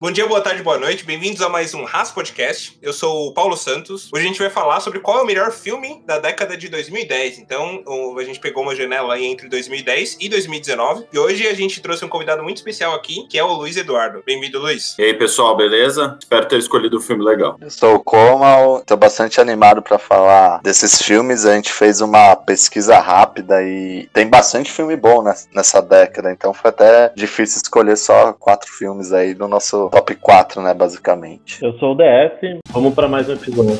Bom dia, boa tarde, boa noite. Bem-vindos a mais um Ras Podcast. Eu sou o Paulo Santos. Hoje a gente vai falar sobre qual é o melhor filme da década de 2010. Então, a gente pegou uma janela aí entre 2010 e 2019. E hoje a gente trouxe um convidado muito especial aqui, que é o Luiz Eduardo. Bem-vindo, Luiz. E aí, pessoal, beleza? Espero ter escolhido um filme legal. Eu sou o Comal, tô bastante animado para falar desses filmes. A gente fez uma pesquisa rápida e tem bastante filme bom nessa década. Então foi até difícil escolher só quatro filmes aí no nosso top 4, né, basicamente. Eu sou o DF, vamos para mais um episódio.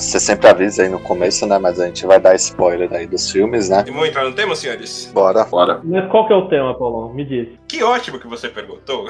Você sempre avisa aí no começo, né? Mas a gente vai dar spoiler aí dos filmes, né? E vamos entrar no tema, senhores? Bora. Bora. Mas qual que é o tema, Paulão? Me diz. Que ótimo que você perguntou.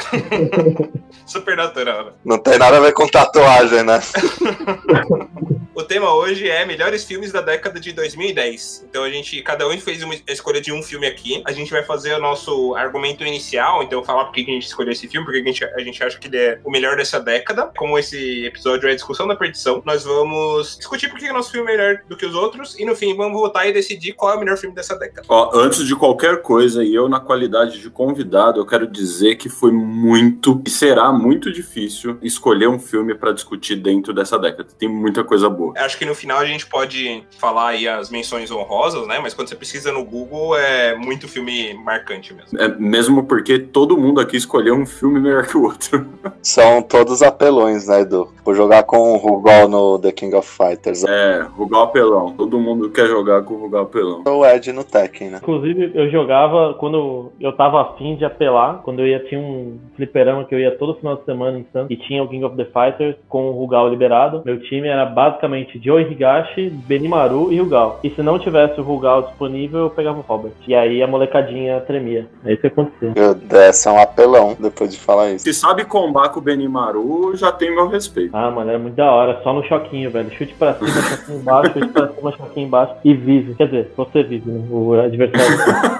Supernatural. Não tem nada a ver com tatuagem, né? o tema hoje é melhores filmes da década de 2010. Então a gente, cada um fez uma escolha de um filme aqui. A gente vai fazer o nosso argumento inicial, então falar por que a gente escolheu esse filme, porque a gente, a gente acha que ele é o melhor dessa década. Como esse episódio é a discussão da perdição, nós vamos discutir por que o nosso filme é melhor do que os outros e no fim vamos votar e decidir qual é o melhor filme dessa década. Ó, antes de qualquer coisa, e eu na qualidade de convidado, eu quero dizer que foi muito e será muito difícil escolher um filme para discutir dentro dessa década. Tem muita coisa boa. Acho que no final a gente pode falar aí as menções honrosas, né? Mas quando você precisa no Google, é muito filme marcante mesmo. É mesmo porque todo mundo aqui escolheu um filme melhor que o outro. São todos apelões, né, Edu? Vou jogar com o Rugal no The King of Fighters. É, Rugal apelão. Todo mundo quer jogar com o Rugal apelão. O Ed no Tekken, né? Inclusive, eu jogava quando eu tava afim de apelar, quando eu ia, tinha um fliperama que eu ia todo final de semana em Santos, e tinha o King of the Fighters com o Rugal liberado. Meu time era basicamente Joe Higashi, Benimaru e Rugal. E se não tivesse o Rugal disponível, eu pegava o Robert. E aí a molecadinha tremia. É isso que acontecia. Meu Deus, é um apelão depois de falar isso. Se sabe combar com o Benimaru, já tem meu respeito. Ah, mano, era muito da hora. Só no choquinho, velho. Chute pra cima, choquinho embaixo, chute pra cima, choquinho embaixo. E vive. Quer dizer, você vive, né? O adversário.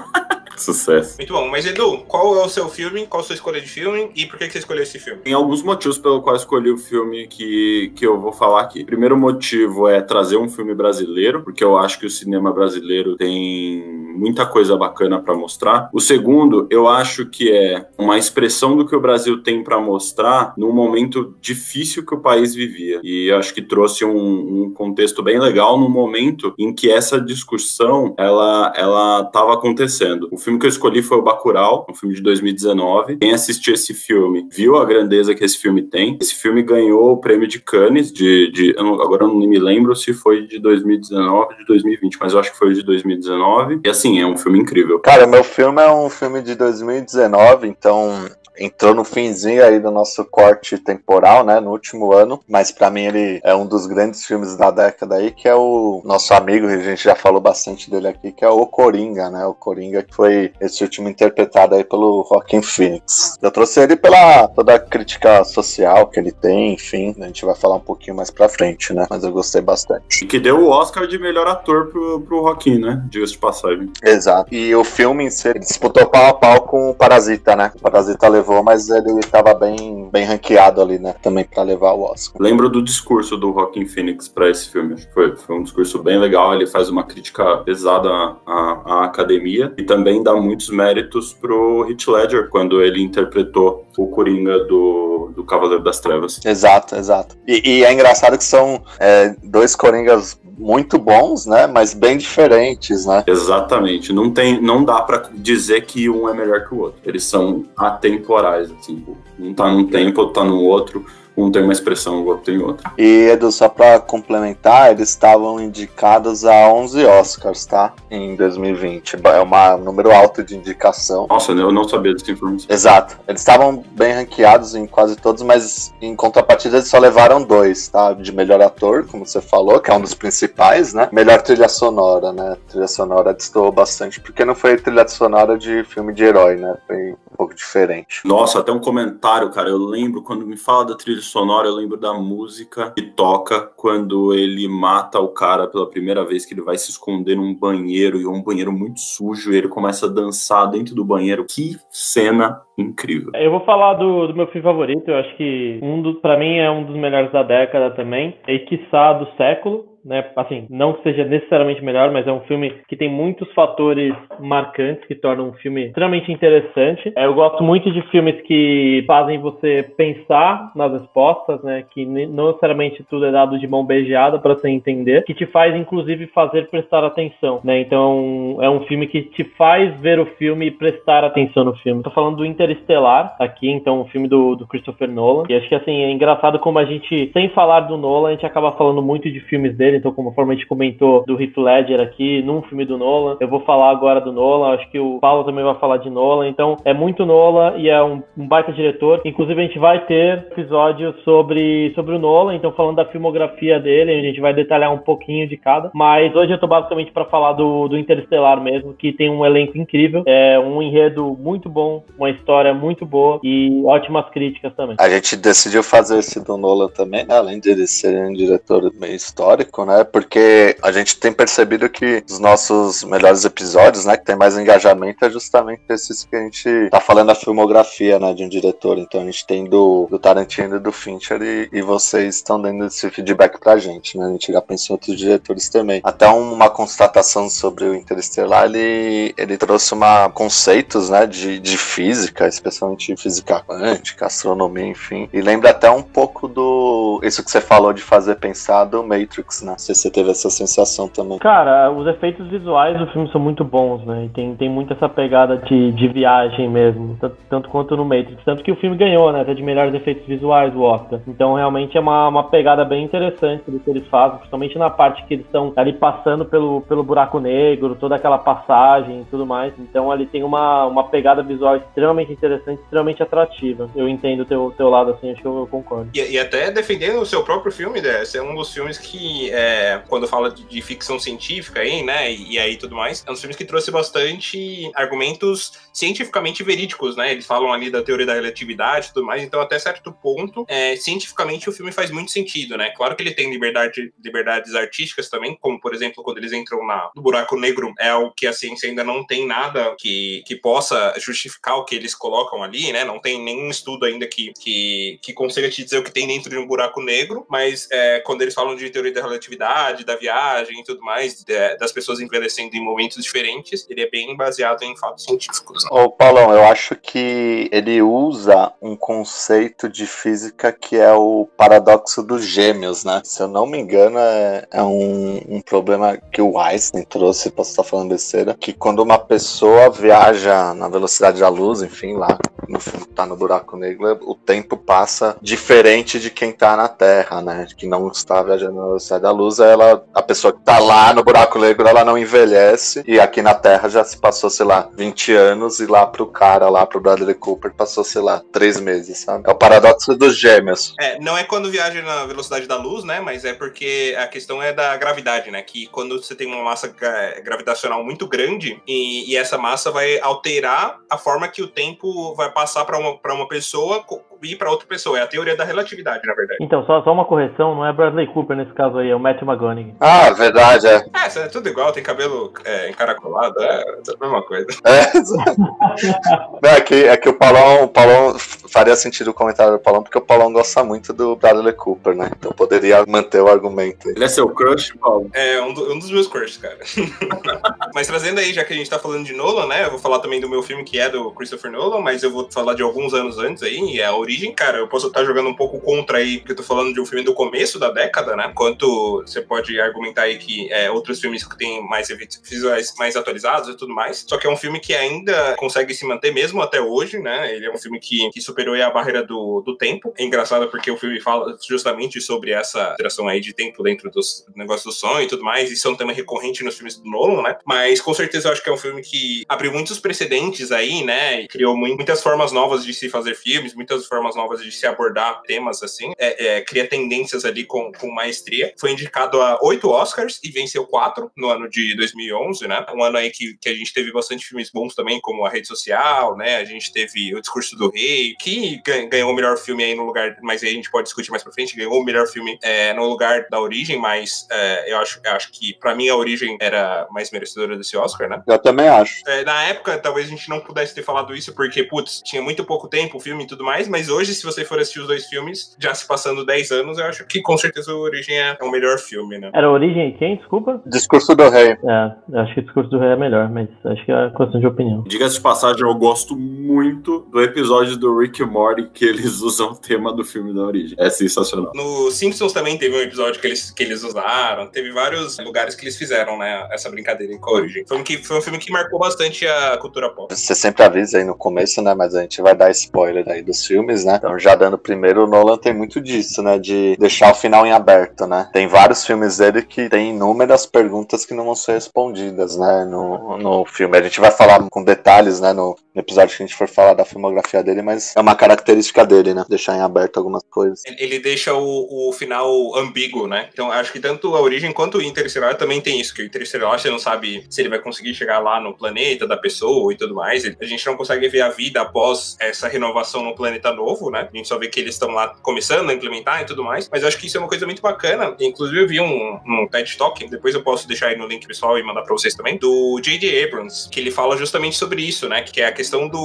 Sucesso. Muito bom. Mas, Edu, qual é o seu filme? Qual a sua escolha de filme? E por que você escolheu esse filme? Tem alguns motivos pelo qual escolhi o filme que, que eu vou falar aqui. Primeiro motivo é trazer um filme brasileiro, porque eu acho que o cinema brasileiro tem muita coisa bacana para mostrar. O segundo, eu acho que é uma expressão do que o Brasil tem para mostrar num momento difícil que o país vivia. E eu acho que trouxe um, um contexto bem legal no momento em que essa discussão ela ela estava acontecendo. O filme filme que eu escolhi foi o Bacurau, um filme de 2019. Quem assistiu esse filme viu a grandeza que esse filme tem. Esse filme ganhou o prêmio de Cannes, de, de eu não, agora eu não me lembro se foi de 2019 ou de 2020, mas eu acho que foi de 2019. E assim, é um filme incrível. Cara, meu filme é um filme de 2019, então entrou no finzinho aí do nosso corte temporal, né, no último ano, mas para mim ele é um dos grandes filmes da década aí, que é o nosso amigo, a gente já falou bastante dele aqui, que é o Coringa, né, o Coringa que foi esse último interpretado aí pelo Joaquin Phoenix. Eu trouxe ele pela toda a crítica social que ele tem, enfim, a gente vai falar um pouquinho mais pra frente, né, mas eu gostei bastante. E que deu o Oscar de melhor ator pro, pro Joaquin, né, diga-se de passagem. Exato. E o filme em si, disputou pau a pau com o Parasita, né, o Parasita levou levou, mas ele estava bem, bem ranqueado ali, né? Também para levar o Oscar. Lembro do discurso do Joaquin Phoenix para esse filme. Foi, foi um discurso bem legal. Ele faz uma crítica pesada à, à, academia e também dá muitos méritos pro Heath Ledger quando ele interpretou o Coringa do, do Cavaleiro das Trevas. Exato, exato. E, e é engraçado que são é, dois Coringas muito bons, né? Mas bem diferentes, né? Exatamente. Não tem, não dá para dizer que um é melhor que o outro. Eles são atemporais, assim. Um tá num tempo, outro tá no outro um tem uma expressão, o outro tem outra. E, Edu, só pra complementar, eles estavam indicados a 11 Oscars, tá? Em 2020. É um número alto de indicação. Nossa, eu não sabia dessa informação. Exato. Eles estavam bem ranqueados em quase todos, mas em contrapartida eles só levaram dois, tá? De melhor ator, como você falou, que é um dos principais, né? Melhor trilha sonora, né? A trilha sonora destoou bastante, porque não foi trilha sonora de filme de herói, né? Foi um pouco diferente. Nossa, até um comentário, cara. Eu lembro quando me fala da trilha sonora, eu lembro da música que toca quando ele mata o cara pela primeira vez, que ele vai se esconder num banheiro, e é um banheiro muito sujo, e ele começa a dançar dentro do banheiro. Que cena incrível. Eu vou falar do, do meu filme favorito, eu acho que um do, pra mim é um dos melhores da década também, e quiçá do século, né? Assim, não que seja necessariamente melhor, mas é um filme que tem muitos fatores marcantes que tornam um filme extremamente interessante. É, eu gosto muito de filmes que fazem você pensar nas respostas, né? Que não necessariamente tudo é dado de mão beijada para você entender, que te faz inclusive fazer prestar atenção, né? Então é um filme que te faz ver o filme e prestar atenção no filme. Tô falando do Interestelar aqui, então o um filme do, do Christopher Nolan. E acho que assim é engraçado como a gente, sem falar do Nolan, a gente acaba falando muito de filmes dele dele, então conforme a gente comentou do Heath Ledger aqui, num filme do Nolan, eu vou falar agora do Nolan, acho que o Paulo também vai falar de Nolan, então é muito Nolan e é um, um baita diretor, inclusive a gente vai ter episódio sobre, sobre o Nolan, então falando da filmografia dele, a gente vai detalhar um pouquinho de cada, mas hoje eu tô basicamente para falar do, do Interestelar mesmo, que tem um elenco incrível, é um enredo muito bom, uma história muito boa e ótimas críticas também. A gente decidiu fazer esse do Nolan também, né? além de ele ser um diretor meio histórico, né? Porque a gente tem percebido que os nossos melhores episódios, né, que tem mais engajamento, é justamente esses que a gente tá falando a filmografia, né, de um diretor. Então a gente tem do, do Tarantino e do Fincher e, e vocês estão dando esse feedback pra gente, né? A gente já pensou em outros diretores também. Até uma constatação sobre o Interestelar, ele, ele trouxe uma conceitos, né, de, de física, especialmente física quântica, astronomia, enfim. E lembra até um pouco do isso que você falou de fazer pensar do Matrix, né? Não sei se você teve essa sensação também. Cara, os efeitos visuais do filme são muito bons, né? E tem, tem muito essa pegada de, de viagem mesmo, tanto, tanto quanto no Matrix. Tanto que o filme ganhou, né? Até de melhores efeitos visuais do Oscar. Então, realmente é uma, uma pegada bem interessante do que eles fazem, principalmente na parte que eles estão ali passando pelo, pelo buraco negro, toda aquela passagem e tudo mais. Então, ali tem uma, uma pegada visual extremamente interessante, extremamente atrativa. Eu entendo o teu, teu lado assim, acho que eu, eu concordo. E, e, até defendendo o seu próprio filme, né? Esse é um dos filmes que é, é, quando fala de, de, ficção científica aí, né, e, e, aí tudo mais, é um dos filmes que trouxe bastante argumentos cientificamente verídicos, né, eles falam ali da teoria da relatividade e tudo mais, então até certo ponto, é, cientificamente o filme faz muito sentido, né, claro que ele tem liberdade, liberdades artísticas também, como por exemplo, quando eles entram na, no buraco negro, é o que a ciência ainda não tem nada que, que possa justificar o que eles colocam ali, né, não tem nenhum estudo ainda que, que, que consiga te dizer o que tem dentro de um buraco negro, mas é, quando eles falam de teoria da relatividade relatividade, da viagem e tudo mais, de, das pessoas envelhecendo em momentos diferentes, ele é bem baseado em fatos científicos. Né? Ô, Paulão, eu acho que ele usa um conceito de física que é o paradoxo dos gêmeos, né? Se eu não me engano, é, é um, um, problema que o Einstein trouxe, posso estar falando besteira, que quando uma pessoa viaja na velocidade da luz, enfim, lá no fundo tá no buraco negro, o tempo passa diferente de quem tá na Terra, né? Que não está viajando na velocidade da luz luz, ela, a pessoa que tá lá no buraco negro, ela não envelhece. E aqui na Terra já se passou, sei lá, 20 anos. E lá pro cara, lá pro Bradley Cooper, passou, sei lá, 3 meses, sabe? É o paradoxo dos gêmeos. É, não é quando viaja na velocidade da luz, né? Mas é porque a questão é da gravidade, né? Que quando você tem uma massa gravitacional muito grande e, e essa massa vai alterar a forma que o tempo vai passar para uma, pra uma pessoa ir para outra pessoa. É a teoria da relatividade, na verdade. Então, só, só uma correção, não é Bradley Cooper nesse caso aí, é o Matthew McConaughey. Ah, verdade, é. É, é tudo igual, tem cabelo é, encaracolado, é, é a mesma coisa. É, não, é, que, é que o Paulão, o Paulão faria sentido o comentário do Paulão, porque o Paulão gosta muito do Bradley Cooper, né? Então poderia manter o argumento. Ele é seu crush, Paulo? É, um, do, um dos meus crushes, cara. mas trazendo aí, já que a gente tá falando de Nolan, né? Eu vou falar também do meu filme que é do Christopher Nolan, mas eu vou falar de alguns anos antes aí, é a Origem, cara. Eu posso estar jogando um pouco contra aí, porque eu tô falando de um filme do começo da década, né? Enquanto você pode argumentar aí que é, outros filmes que têm mais visuais mais atualizados e tudo mais. Só que é um filme que ainda consegue se manter mesmo até hoje, né? Ele é um filme que, que superou a barreira do, do tempo. É engraçado porque o filme fala justamente sobre essa interação aí de tempo dentro dos negócios do sonho e tudo mais. Isso é um tema recorrente nos filmes do Nolan, né? Mas com certeza eu acho que é um filme que abriu muitos precedentes aí, né? E criou muitas formas novas de se fazer filmes, muitas formas novas de se abordar temas assim, é, é, cria tendências ali com, com maestria. Foi indicado a oito Oscars e venceu quatro no ano de 2011, né? Um ano aí que, que a gente teve bastante filmes bons também, como A Rede Social, né? A gente teve O Discurso do Rei, que ganhou o melhor filme aí no lugar, mas aí a gente pode discutir mais pra frente, ganhou o melhor filme é, no lugar da origem, mas é, eu, acho, eu acho que pra mim a origem era mais merecedora desse Oscar, né? Eu também acho. É, na época, talvez a gente não pudesse ter falado isso, porque, putz, tinha muito pouco tempo o filme e tudo mais, mas hoje, se você for assistir os dois filmes, já se passando 10 anos, eu acho que com certeza a origem é, o melhor filme, né? Era origem quem? Desculpa? Discurso do Rei. É, eu acho que o Discurso do Rei é melhor, mas acho que é questão de opinião. Diga-se de passagem, eu gosto muito do episódio do Rick e Morty que eles usam o tema do filme da origem. É sensacional. No Simpsons também teve um episódio que eles, que eles usaram, teve vários lugares que eles fizeram, né, essa brincadeira com a origem. Foi um, que, foi um filme que marcou bastante a cultura pop. Você sempre avisa aí no começo, né, mas a gente vai dar spoiler aí dos filmes, né? Então, já dando primeiro, o Nolan tem muito disso, né, de deixar o final em aberto, né? Tem vários filmes dele que tem inúmeras perguntas que não vão ser respondidas, né, no, no filme. A gente vai falar com detalhes, né, no, no episódio que a gente for falar da filmografia dele, mas é uma característica dele, né? Deixar em aberto algumas coisas. Ele deixa o, o final ambíguo, né? Então acho que tanto a origem quanto o Interestelar também tem isso, que o Interestelar você não sabe se ele vai conseguir chegar lá no planeta da pessoa e tudo mais. A gente não consegue ver a vida após essa renovação no planeta novo, né? A gente só vê que eles estão lá começando a implementar e tudo mais. Mas acho que isso é uma coisa muito bacana. Inclusive eu vi um, um TED Talk, depois eu posso deixar aí no link pessoal e mandar pra vocês também, do J.J. Abrams, que ele fala justamente sobre isso, né? Que é a questão do,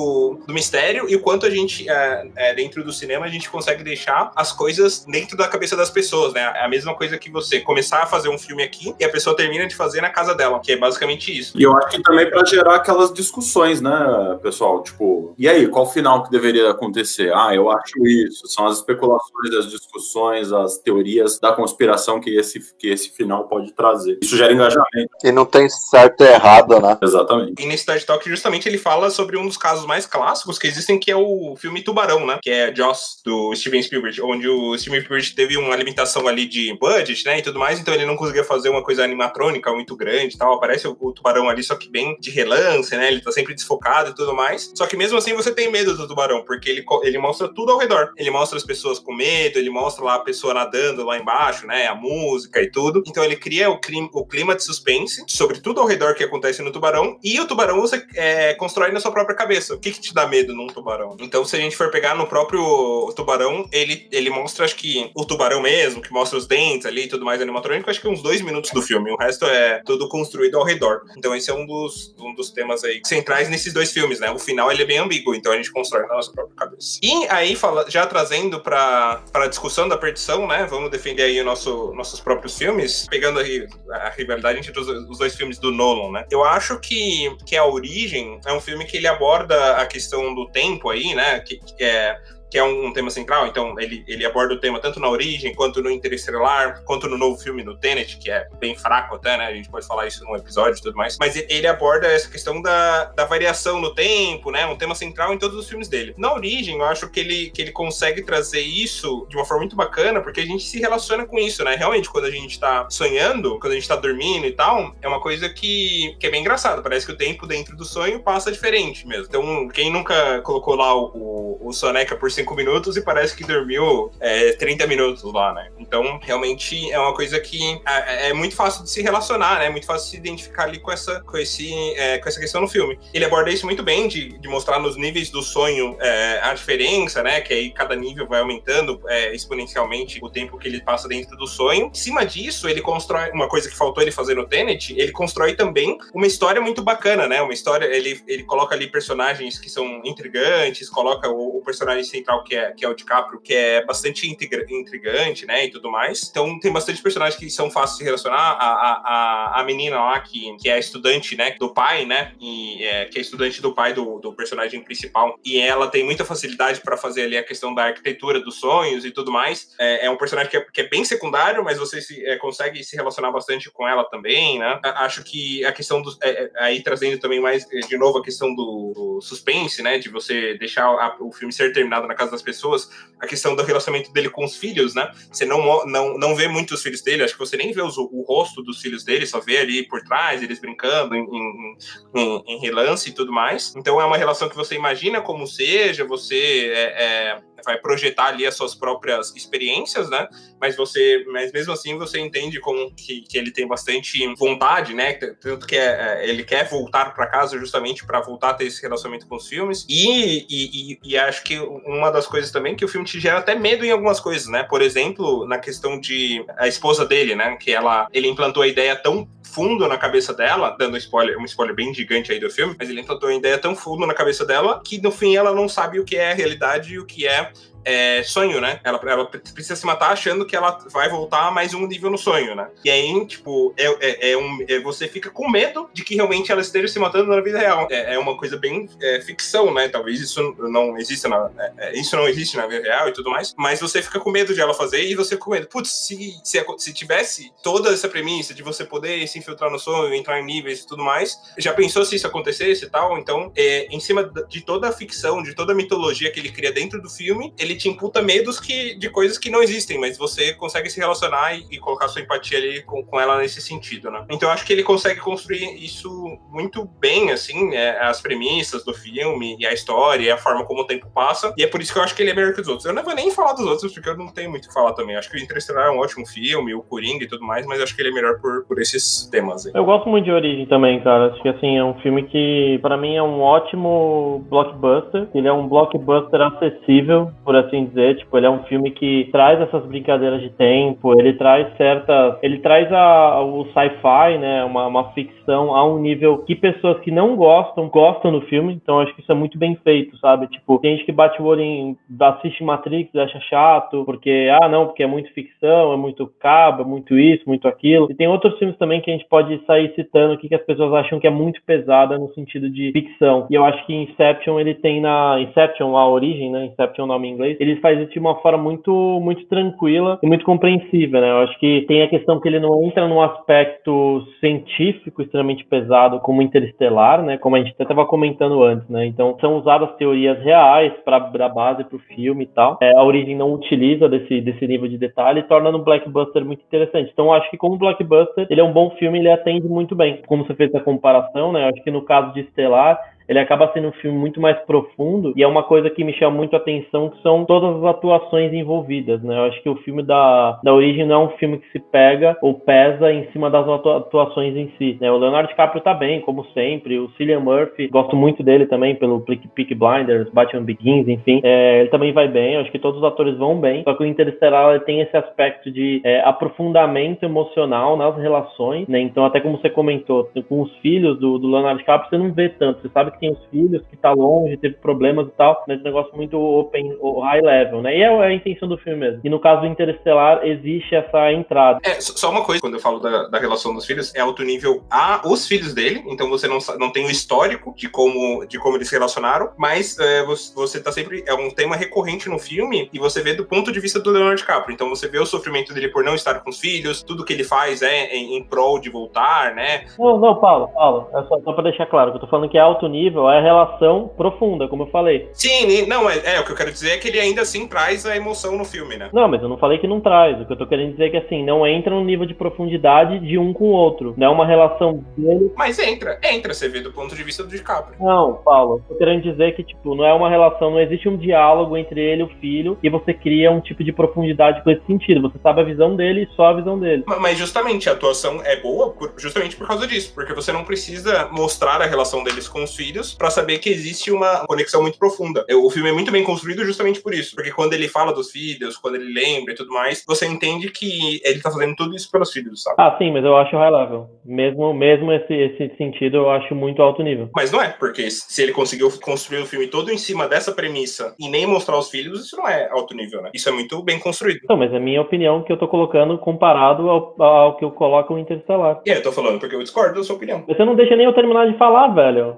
do mistério e o quanto a gente, é, é, dentro do cinema, a gente consegue deixar as coisas dentro da cabeça das pessoas, né? É a mesma coisa que você começar a fazer um filme aqui e a pessoa termina de fazer na casa dela, que é basicamente isso. E eu acho que também para gerar aquelas discussões, né, pessoal? Tipo, e aí, qual final que deveria acontecer? Ah, eu acho isso. São as especulações, as discussões, as teorias da conspiração que esse, que esse final pode trazer. Isso gera engajamento. E não tem certo e errado, né? Exatamente. E nesse TED Talk, justamente, ele fala sobre um dos casos mais clássicos que existem, que é o filme Tubarão, né? Que é Joss, do Steven Spielberg, onde o Steven Spielberg teve uma limitação ali de budget, né, e tudo mais, então ele não conseguia fazer uma coisa animatrônica muito grande e tal. Aparece o, o tubarão ali, só que bem de relance, né? Ele tá sempre desfocado e tudo mais. Só que mesmo assim você tem medo do tubarão, porque ele, ele mostra tudo ao redor. Ele mostra as pessoas com medo, ele mostra lá a pessoa nadando lá embaixo, né? A música e tudo. Então ele cria o clima, o clima de suspense sobre tudo ao redor que acontece no tubarão. E o tubarão você é, constrói na sua própria cabeça. O que, que te dá medo num tubarão? Então, se a gente for pegar no próprio tubarão, ele, ele mostra, acho que, o tubarão mesmo, que mostra os dentes ali e tudo mais animatrônico, acho que uns dois minutos do filme. O resto é tudo construído ao redor. Então, esse é um dos, um dos temas aí centrais nesses dois filmes, né? O final ele é bem ambíguo, então a gente constrói na nossa própria cabeça. E aí, fala, já trazendo para a discussão da perdição, né? Vamos defender aí o nosso, nossos próprios filmes, pegando aí a rivalidade entre os, os dois filmes do Nolan, né? Eu acho que, que A Origem é um filme que ele aborda a questão do tempo aí, né? Que, que é que é um, um, tema central, então ele, ele aborda o tema tanto na origem, quanto no Interestelar, quanto no novo filme, no Tenet, que é bem fraco até, né? A gente pode falar isso num episódio e tudo mais. Mas ele aborda essa questão da, da variação no tempo, né? Um tema central em todos os filmes dele. Na origem, eu acho que ele, que ele consegue trazer isso de uma forma muito bacana, porque a gente se relaciona com isso, né? Realmente, quando a gente tá sonhando, quando a gente tá dormindo e tal, é uma coisa que, que é bem engraçado. Parece que o tempo dentro do sonho passa diferente mesmo. Então, quem nunca colocou lá o, o, o Soneca por cinco minutos e parece que dormiu é, 30 minutos lá, né? Então, realmente é uma coisa que é, é, muito fácil de se relacionar, né? É muito fácil de se identificar ali com essa, com esse, é, com essa questão no filme. Ele aborda isso muito bem, de, de mostrar nos níveis do sonho é, a diferença, né? Que aí cada nível vai aumentando é, exponencialmente o tempo que ele passa dentro do sonho. Em cima disso, ele constrói uma coisa que faltou ele fazer no Tenet, ele constrói também uma história muito bacana, né? Uma história, ele, ele coloca ali personagens que são intrigantes, coloca o, o personagem central que é, que é o DiCaprio, que é bastante intrigante, né, e tudo mais. Então tem bastante personagens que são fáceis de relacionar. A, a, a menina lá, que, que é estudante, né, do pai, né, e é, que é estudante do pai do, do personagem principal, e ela tem muita facilidade para fazer ali a questão da arquitetura dos sonhos e tudo mais. É, é um personagem que é, que é, bem secundário, mas você se, é, consegue se relacionar bastante com ela também, né. Acho que a questão do... É, é, aí trazendo também mais, de novo, a questão do, do suspense, né, de você deixar a, o filme ser terminado na casa das pessoas, a questão do relacionamento dele com os filhos, né? Você não, não, não vê muitos filhos dele, acho que você nem vê os, o rosto dos filhos dele, só vê ali por trás, eles brincando em, em, em, em relance e tudo mais. Então é uma relação que você imagina como seja, você é, é, vai projetar ali as suas próprias experiências, né? Mas você, mas mesmo assim você entende como que, que ele tem bastante vontade, né? Tanto que é, é ele quer voltar para casa justamente para voltar a ter esse relacionamento com os filmes. E, e, e, e acho que uma das coisas também que o filme te gera até medo em algumas coisas, né? Por exemplo, na questão de a esposa dele, né? Que ela, ele implantou a ideia tão fundo na cabeça dela, dando spoiler, um spoiler bem gigante aí do filme, mas ele implantou a ideia tão fundo na cabeça dela que no fim ela não sabe o que é a realidade e o que é é, sonho, né? Ela, ela precisa se matar achando que ela vai voltar mais um nível no sonho, né? E aí, tipo, é, é, é um, é, você fica com medo de que realmente ela esteja se matando na vida real. É, é uma coisa bem é, ficção, né? Talvez isso não exista na, é, isso não existe na vida real e tudo mais, mas você fica com medo de ela fazer e você fica com medo. Putz, se, se, se tivesse toda essa premissa de você poder se infiltrar no sonho, entrar em níveis e tudo mais, já pensou se isso acontecesse e tal? Então, em cima de toda a ficção, de toda a mitologia que ele cria dentro do filme, ele te imputa medos que, de coisas que não existem, mas você consegue se relacionar e, e colocar sua empatia ali com, com, ela nesse sentido, né? Então acho que ele consegue construir isso muito bem, assim, é, as premissas do filme, e a história, e a forma como o tempo passa, e é por isso que eu acho que ele é melhor que os outros. Eu não vou nem falar dos outros, porque eu não tenho muito o que falar também. Acho que o Interestelar é um ótimo filme, o Coringa e tudo mais, mas acho que ele é melhor por, por esses temas. Aí. Eu gosto muito de Origem também, cara. Acho que, assim, é um filme que, para mim, é um ótimo blockbuster. Ele é um blockbuster acessível, por assim assim dizer. Tipo, ele é um filme que traz essas brincadeiras de tempo, ele traz certas. Ele traz a, o sci-fi, né? Uma, uma ficção a um nível que pessoas que não gostam, gostam do filme. Então acho que isso é muito bem feito, sabe? Tipo, tem gente que bate o olho em. assiste Matrix acha chato, porque, ah, não, porque é muito ficção, é muito cabo, é muito isso, muito aquilo. E tem outros filmes também que a gente pode sair citando aqui que as pessoas acham que é muito pesada no sentido de ficção. E eu acho que Inception ele tem na. Inception, a origem, né? Inception o nome em inglês ele faz isso de uma forma muito, muito tranquila e muito compreensível, né? Eu acho que tem a questão que ele não entra num aspecto científico extremamente pesado como Interestelar, né? Como a gente até estava comentando antes, né? Então são usadas teorias reais para dar base para o filme e tal. É, a origem não utiliza desse, desse nível de detalhe e torna no blockbuster muito interessante. Então acho que como blockbuster ele é um bom filme, ele atende muito bem. Como você fez a comparação, né? Eu acho que no caso de Estelar ele acaba sendo um filme muito mais profundo e é uma coisa que me chama muito a atenção que são todas as atuações envolvidas, né? Eu acho que o filme da, da origem não é um filme que se pega ou pesa em cima das atuações em si, né? O Leonardo DiCaprio tá bem, como sempre, o Cillian Murphy, gosto muito dele também pelo Peak Blinders, Batman Begins, enfim, é, ele também vai bem, eu acho que todos os atores vão bem, só que o Interstellar tem esse aspecto de é, aprofundamento emocional nas relações, né? Então até como você comentou, com os filhos do, do Leonardo DiCaprio você não vê tanto, você sabe que tem os filhos, que tá longe, teve problemas e tal, mas é um negócio muito open, high level, né? E é a intenção do filme mesmo. E no caso do Interestelar, existe essa entrada. É, só uma coisa, quando eu falo da, da relação dos filhos, é alto nível a os filhos dele, então você não, não tem o histórico de como, de como eles se relacionaram, mas é, você, você tá sempre. É um tema recorrente no filme e você vê do ponto de vista do Leonardo DiCaprio. Então você vê o sofrimento dele por não estar com os filhos, tudo que ele faz é em, em prol de voltar, né? Não, não, Paulo, Paulo, é só, só pra deixar claro que eu tô falando que é alto nível nível, é relação profunda, como eu falei. Sim, não, é, é, o que eu quero dizer é que ele ainda assim traz a emoção no filme, né? Não, mas eu não falei que não traz. O que eu tô querendo dizer é que assim, não entra no nível de profundidade de um com o outro. Não é uma relação dele. Mas entra, entra, você vê do ponto de vista do DiCaprio. Não, Paulo, eu tô querendo dizer que, tipo, não é uma relação, não existe um diálogo entre ele e o filho e você cria um tipo de profundidade com esse sentido. Você sabe a visão dele e só a visão dele. Mas justamente a atuação é boa justamente por causa disso, porque você não precisa mostrar a relação deles com os filhos para saber que existe uma conexão muito profunda. O filme é muito bem construído justamente por isso, porque quando ele fala dos filhos, quando ele lembra e tudo mais, você entende que ele tá fazendo tudo isso pelos filhos, sabe? Ah, sim, mas eu acho high level. Mesmo, mesmo esse, esse sentido, eu acho muito alto nível. Mas não é, porque se ele conseguiu construir o filme todo em cima dessa premissa e nem mostrar os filhos, isso não é alto nível, né? Isso é muito bem construído. Não, mas é a minha opinião que eu tô colocando comparado ao, ao que eu coloco no Interstellar. É, eu tô falando porque eu discordo da sua opinião. Você não deixa nem eu terminar de falar, velho.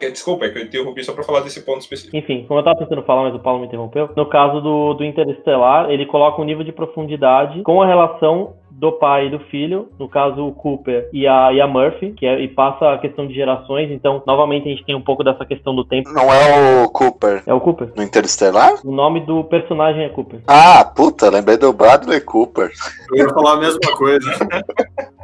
Desculpa, é que eu interrompi só pra falar desse ponto específico. Enfim, como eu tava tentando falar, mas o Paulo me interrompeu. No caso do, do Interestelar, ele coloca um nível de profundidade com a relação do pai e do filho, no caso o Cooper e a, e a Murphy, que é, e passa a questão de gerações, então novamente a gente tem um pouco dessa questão do tempo. Não é o Cooper. É o Cooper. No Interestelar? O nome do personagem é Cooper. Ah, puta, lembrei do Bradley Cooper. Eu ia falar a mesma coisa.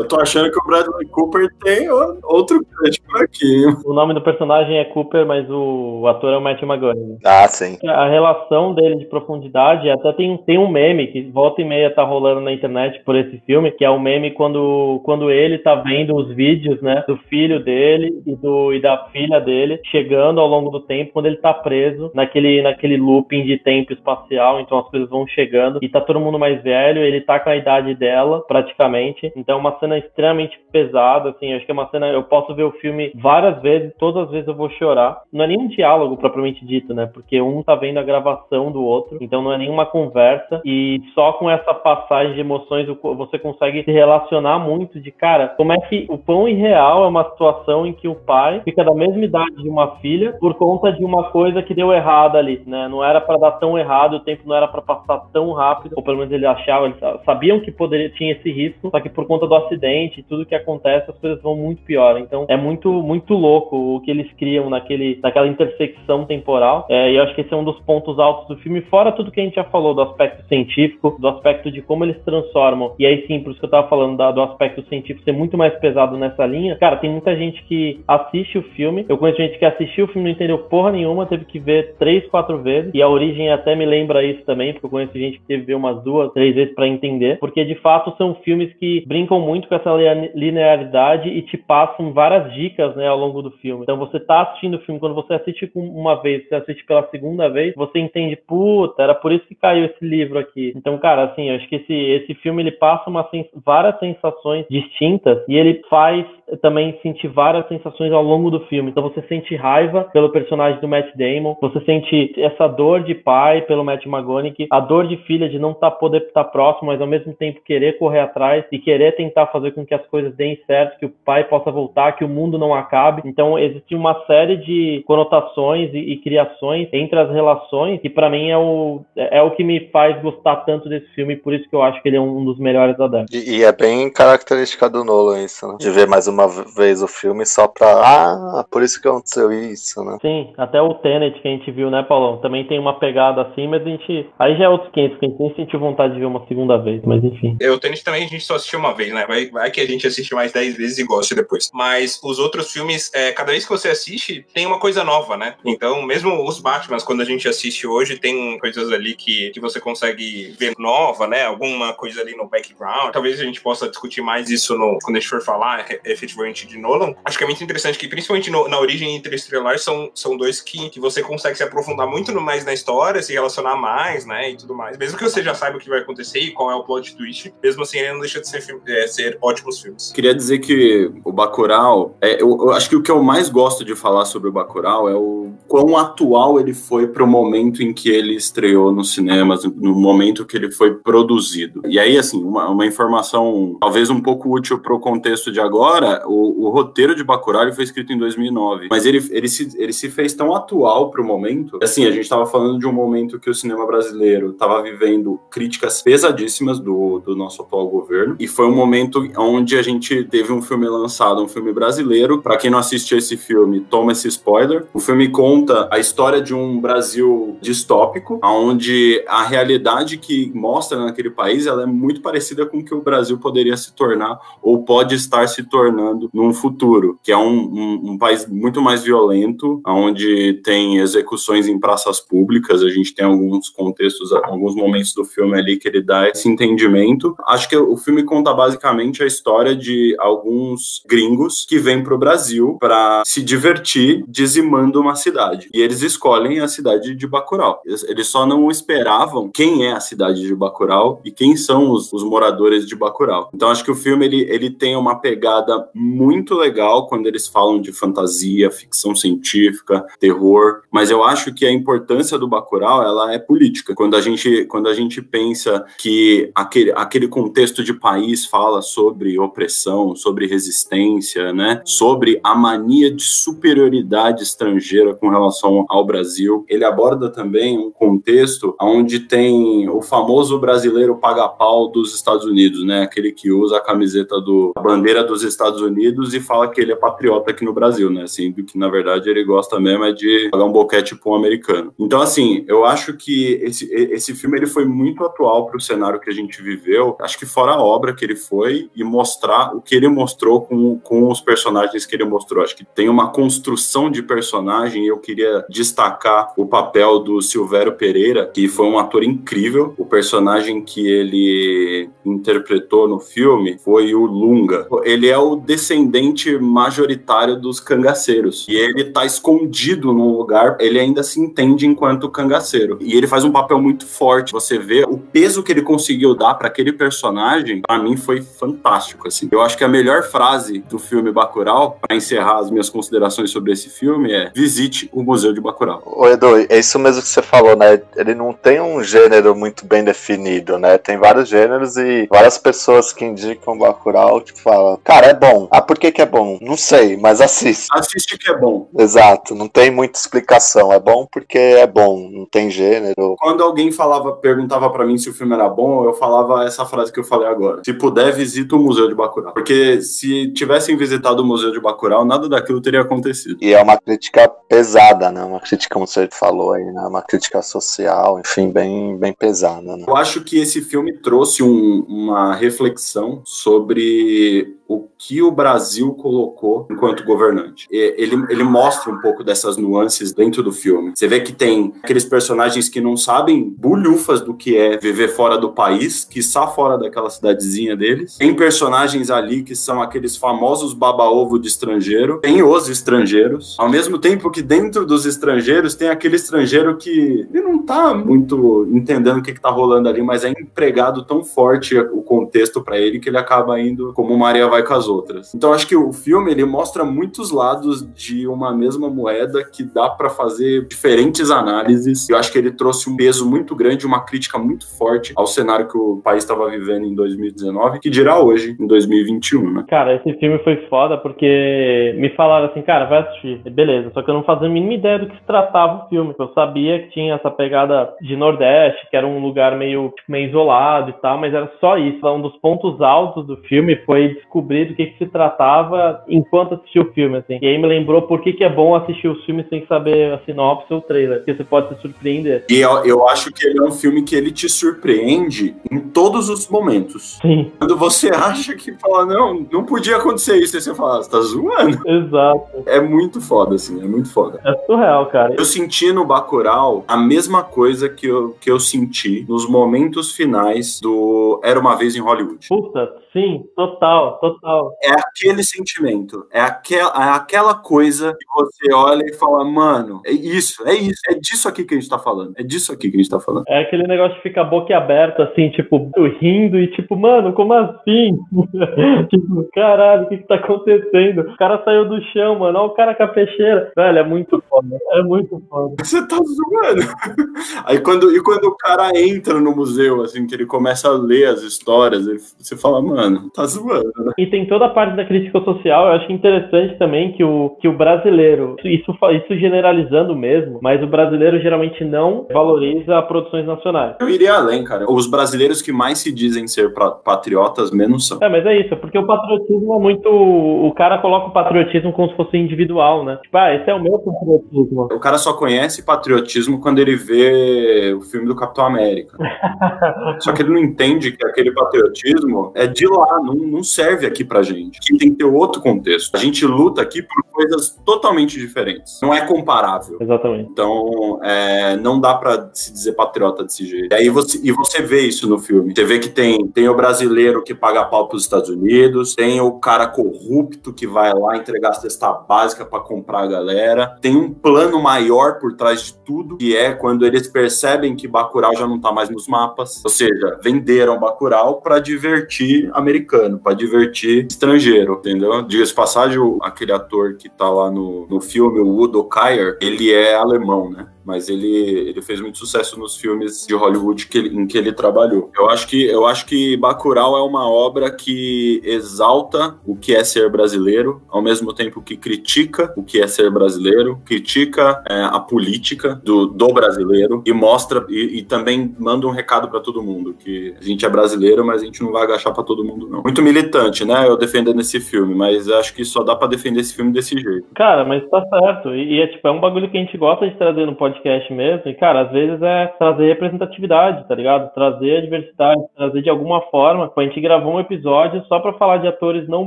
Eu tô achando que o Bradley Cooper tem outro crush por aqui. O nome do personagem é Cooper, mas o ator é o Matthew McGonagall. Ah, sim. A relação dele de profundidade, até tem, tem um meme que volta e meia tá rolando na internet por esse filme, que é o um meme quando, quando ele tá vendo os vídeos, né, do filho dele e, do, e da filha dele chegando ao longo do tempo, quando ele tá preso naquele, naquele looping de tempo espacial, então as coisas vão chegando e tá todo mundo mais velho, ele tá com a idade dela, praticamente, então é uma cena extremamente pesada, assim, acho que é uma cena, eu posso ver o filme várias vezes, todas as vezes eu vou chorar, não é nenhum diálogo propriamente dito, né, porque um tá vendo a gravação do outro, então não é nenhuma conversa e só com essa passagem de emoções você consegue se relacionar muito de, cara, como é que o pão irreal é uma situação em que o pai fica da mesma idade de uma filha por conta de uma coisa que deu errado ali, né? Não era para dar tão errado, o tempo não era para passar tão rápido, ou pelo menos ele achava, eles sabiam que poderia tinha esse risco, só que por conta do acidente tudo que acontece, as coisas vão muito pior. Então é muito muito louco o que eles criam naquele naquela intersecção temporal. É, e eu acho que esse é um dos pontos altos do filme, fora tudo que a gente já falou do aspecto científico, do aspecto de como eles transformam. E aí sim, por isso que eu tava falando da, do aspecto científico ser muito mais pesado nessa linha. Cara, tem muita gente que assiste o filme. Eu conheço gente que assistiu o filme não entendeu porra nenhuma, teve que ver três, quatro vezes. E a origem até me lembra isso também, porque eu conheço gente que teve que ver umas duas, três vezes para entender. Porque de fato são filmes que brincam muito com essa linearidade e te passam várias dicas, né, ao longo do filme. Então você tá assistindo o filme, quando você assiste uma vez, você assiste pela segunda vez, você entende, puta, era por isso que caiu esse livro aqui. Então, cara, assim, eu acho que esse, esse filme ele passa uma, várias sensações distintas e ele faz também sentir várias sensações ao longo do filme. Então você sente raiva pelo personagem do Matt Damon, você sente essa dor de pai pelo Matt McGonagall, a dor de filha de não tá, poder estar tá próximo, mas ao mesmo tempo querer correr atrás e querer tentar fazer com que as coisas deem certo, que o pai possa voltar, que o mundo não acabe. Então existe uma série de conotações e, e criações entre as relações que para mim é o, é o que me faz gostar tanto desse filme, por isso que eu acho que ele é um dos melhores da década. E, e é bem característica do Nolan isso, né? De ver mais uma vez o filme só pra. Ah, por isso que aconteceu isso, né? Sim, até o Tenet que a gente viu, né, Paulão? Também tem uma pegada assim, mas a gente. Aí já é outros 500, que a gente nem sentiu vontade de ver uma segunda vez, mas enfim. Eu, o Tenet também a gente só assistiu uma vez, né? Vai, vai que a gente assiste mais 10 vezes e gosta depois. Mas os outros filmes, é, cada vez que você assiste, tem uma coisa nova, né? Então, mesmo os Batmans, quando a gente assiste hoje, tem coisas ali que, que você consegue ver nova, né? Alguma coisa ali no background. Talvez a gente possa discutir mais isso no, quando a gente for falar efetivamente de Nolan. Acho que é muito interessante que, principalmente no, na origem interestelar, são, são dois que, que você consegue se aprofundar muito mais na história, se relacionar mais, né? E tudo mais. Mesmo que você já saiba o que vai acontecer e qual é o plot twist, mesmo assim, ele não deixa de ser, filme, é, ser ótimos filmes. Queria dizer que o Bacurau, é, eu, eu, acho que o que eu mais gosto de falar sobre o Bacurau é o quão atual ele foi para o momento em que ele estreou nos cinemas, no momento que ele foi produzido. E aí, assim, uma, uma informação talvez um pouco útil para o contexto de agora, o, o roteiro de Bacurau foi escrito em 2009, mas ele, ele, se, ele se fez tão atual para o momento, assim, a gente estava falando de um momento que o cinema brasileiro estava vivendo críticas pesadíssimas do, do nosso atual governo, e foi um momento onde a gente teve um filme lançado, um filme brasileiro, para quem não assistiu esse filme, toma esse spoiler, o filme conta a história de um Brasil distópico, onde a realidade que mostra naquele país, ela é muito parecida com o que o Brasil poderia se tornar, ou pode estar se tornando num futuro, que é um, um, um país muito mais violento, onde tem execuções em praças públicas, a gente tem alguns contextos, alguns momentos do filme ali que ele dá esse entendimento. Acho que o filme conta basicamente a história de alguns gringos que vêm para o Brasil para se divertir dizimando uma cidade. E eles escolhem a cidade de Bacurau. Eles só não esperavam quem é a cidade de Bacurau e quem são os, os moradores de Bacurau. Então acho que o filme ele, ele tem uma pegada muito legal quando eles falam de fantasia, ficção científica, terror, mas eu acho que a importância do Bacurau, ela é política. Quando a gente, quando a gente pensa que aquele, aquele contexto de país fala sobre opressão, sobre resistência, né, sobre a mania de superioridade estrangeira com relação ao Brasil, ele aborda também um contexto onde tem o famoso brasileiro paga-pau dos Estados Unidos, né, aquele que usa a camiseta do a bandeira dos Estados Estados Unidos e fala que ele é patriota aqui no Brasil, né? Assim, do que na verdade ele gosta mesmo é de pagar um boquete para um americano. Então, assim, eu acho que esse, esse filme ele foi muito atual para o cenário que a gente viveu. Acho que fora a obra que ele foi e mostrar o que ele mostrou com, com os personagens que ele mostrou. Acho que tem uma construção de personagem e eu queria destacar o papel do Silvério Pereira, que foi um ator incrível. O personagem que ele interpretou no filme foi o Lunga. Ele é o descendente majoritário dos cangaceiros e ele tá escondido num lugar, ele ainda se entende enquanto cangaceiro. E ele faz um papel muito forte. Você vê o peso que ele conseguiu dar para aquele personagem, para mim foi fantástico assim. Eu acho que a melhor frase do filme Bacurau para encerrar as minhas considerações sobre esse filme é: visite o Museu de Bacurau. Ô Edu, é isso mesmo que você falou, né? Ele não tem um gênero muito bem definido, né? Tem vários gêneros e várias pessoas que indicam Bacurau, tipo, falam, cara, é bom. Ah, por que que é bom? Não sei, mas assiste. Assiste que é bom. Exato, não tem muita explicação. É bom porque é bom, não tem gênero. Quando alguém falava, perguntava para mim se o filme era bom, eu falava essa frase que eu falei agora. Se puder, visita o Museu de Bacurau. Porque se tivessem visitado o Museu de Bacurau, nada daquilo teria acontecido. E é uma crítica pesada, né? Uma crítica, como você falou aí, né? Uma crítica social, enfim, bem, bem pesada, né? Eu acho que esse filme trouxe um, uma reflexão sobre o que o Brasil colocou enquanto governante. Ele, ele mostra um pouco dessas nuances dentro do filme. Você vê que tem aqueles personagens que não sabem bulhufas do que é viver fora do país, que está fora daquela cidadezinha deles. Tem personagens ali que são aqueles famosos baba-ovo de estrangeiro. Tem os estrangeiros. Ao mesmo tempo que dentro dos estrangeiros tem aquele estrangeiro que ele não tá muito entendendo o que, que tá rolando ali, mas é empregado tão forte o contexto para ele que ele acaba indo como Maria vai com as outras. Então acho que o filme ele mostra muitos lados de uma mesma moeda que dá para fazer diferentes análises. Eu acho que ele trouxe um peso muito grande, uma crítica muito forte ao cenário que o país estava vivendo em 2019, que dirá hoje, em 2021, né? Cara, esse filme foi foda porque me falaram assim, cara, vai assistir. Beleza, só que eu não fazia a mínima ideia do que se tratava o filme. Eu sabia que tinha essa pegada de Nordeste, que era um lugar meio, tipo, meio isolado e tal, mas era só isso. Um dos pontos altos do filme foi descobrir do que, que se tratava enquanto assistia o filme, assim. E aí me lembrou por que, que é bom assistir os filmes sem saber a sinopse ou o trailer, porque você pode se surpreender. E eu, eu acho que ele é um filme que ele te surpreende em todos os momentos. Sim. Quando você acha que fala, não, não podia acontecer isso, aí você fala, você tá zoando? Exato. É muito foda, assim, é muito foda. É surreal, cara. Eu senti no Bacurau a mesma coisa que eu, que eu senti nos momentos finais do Era Uma Vez em Hollywood. Puta, sim, total, total. É aquele sentimento, é aquela, é aquela coisa que você olha e fala, mano, é isso, é isso, é disso aqui que a gente tá falando, é disso aqui que a gente tá falando. É aquele negócio de ficar boca aberta, assim, tipo, rindo e tipo, mano, como assim? tipo, caralho, o que que tá acontecendo? O cara saiu do chão, mano, olha o cara com a peixeira. Velho, é muito foda, é muito foda. Você tá zoando. Aí quando, e quando o cara entra no museu, assim, que ele começa a ler as histórias, ele- você fala, mano, tá zoando, né? E tem toda a parte da crítica social, eu acho interessante também que o, que o brasileiro, isso, isso generalizando mesmo, mas o brasileiro geralmente não valoriza produções nacionais. Eu iria além, cara. Os brasileiros que mais se dizem ser patriotas menos são. É, mas é isso, porque o patriotismo é muito. O cara coloca o patriotismo como se fosse individual, né? Tipo, ah, esse é o meu patriotismo. O cara só conhece patriotismo quando ele vê o filme do Capitão América. Só que ele não entende que aquele patriotismo é de lá, não, não serve aqui pra gente. Aqui tem que ter outro contexto. A gente luta aqui por coisas totalmente diferentes. Não é comparável. Exatamente. Então, é, não dá pra se dizer patriota desse jeito. E aí você, e você vê isso no filme. Você vê que tem, tem o brasileiro que paga pau pros Estados Unidos, tem o cara corrupto que vai lá entregar a cesta básica pra comprar a galera, tem um plano maior por trás de tudo, que é quando eles percebem que Bacurau já não tá mais nos mapas. Ou seja, venderam Bacurau pra divertir americano, pra divertir estrangeiro, entendeu? Diga-se passagem, aquele ator que tá lá no, no filme, o Udo Kier, ele é alemão, né? Mas ele, ele fez muito sucesso nos filmes de Hollywood que ele, em que ele trabalhou. Eu acho que eu acho que Bacurau é uma obra que exalta o que é ser brasileiro, ao mesmo tempo que critica o que é ser brasileiro, critica é, a política do, do brasileiro e mostra e, e também manda um recado para todo mundo que a gente é brasileiro, mas a gente não vai agachar para todo mundo não. Muito militante, né? Eu defendendo esse filme, mas acho que só dá para defender esse filme desse jeito. Cara, mas tá certo. E, e, é tipo, é um bagulho que a gente gosta de trazer no podcast mesmo. E, cara, às vezes é trazer representatividade, tá ligado? Trazer a diversidade, trazer de alguma forma. A gente gravou um episódio só para falar de atores não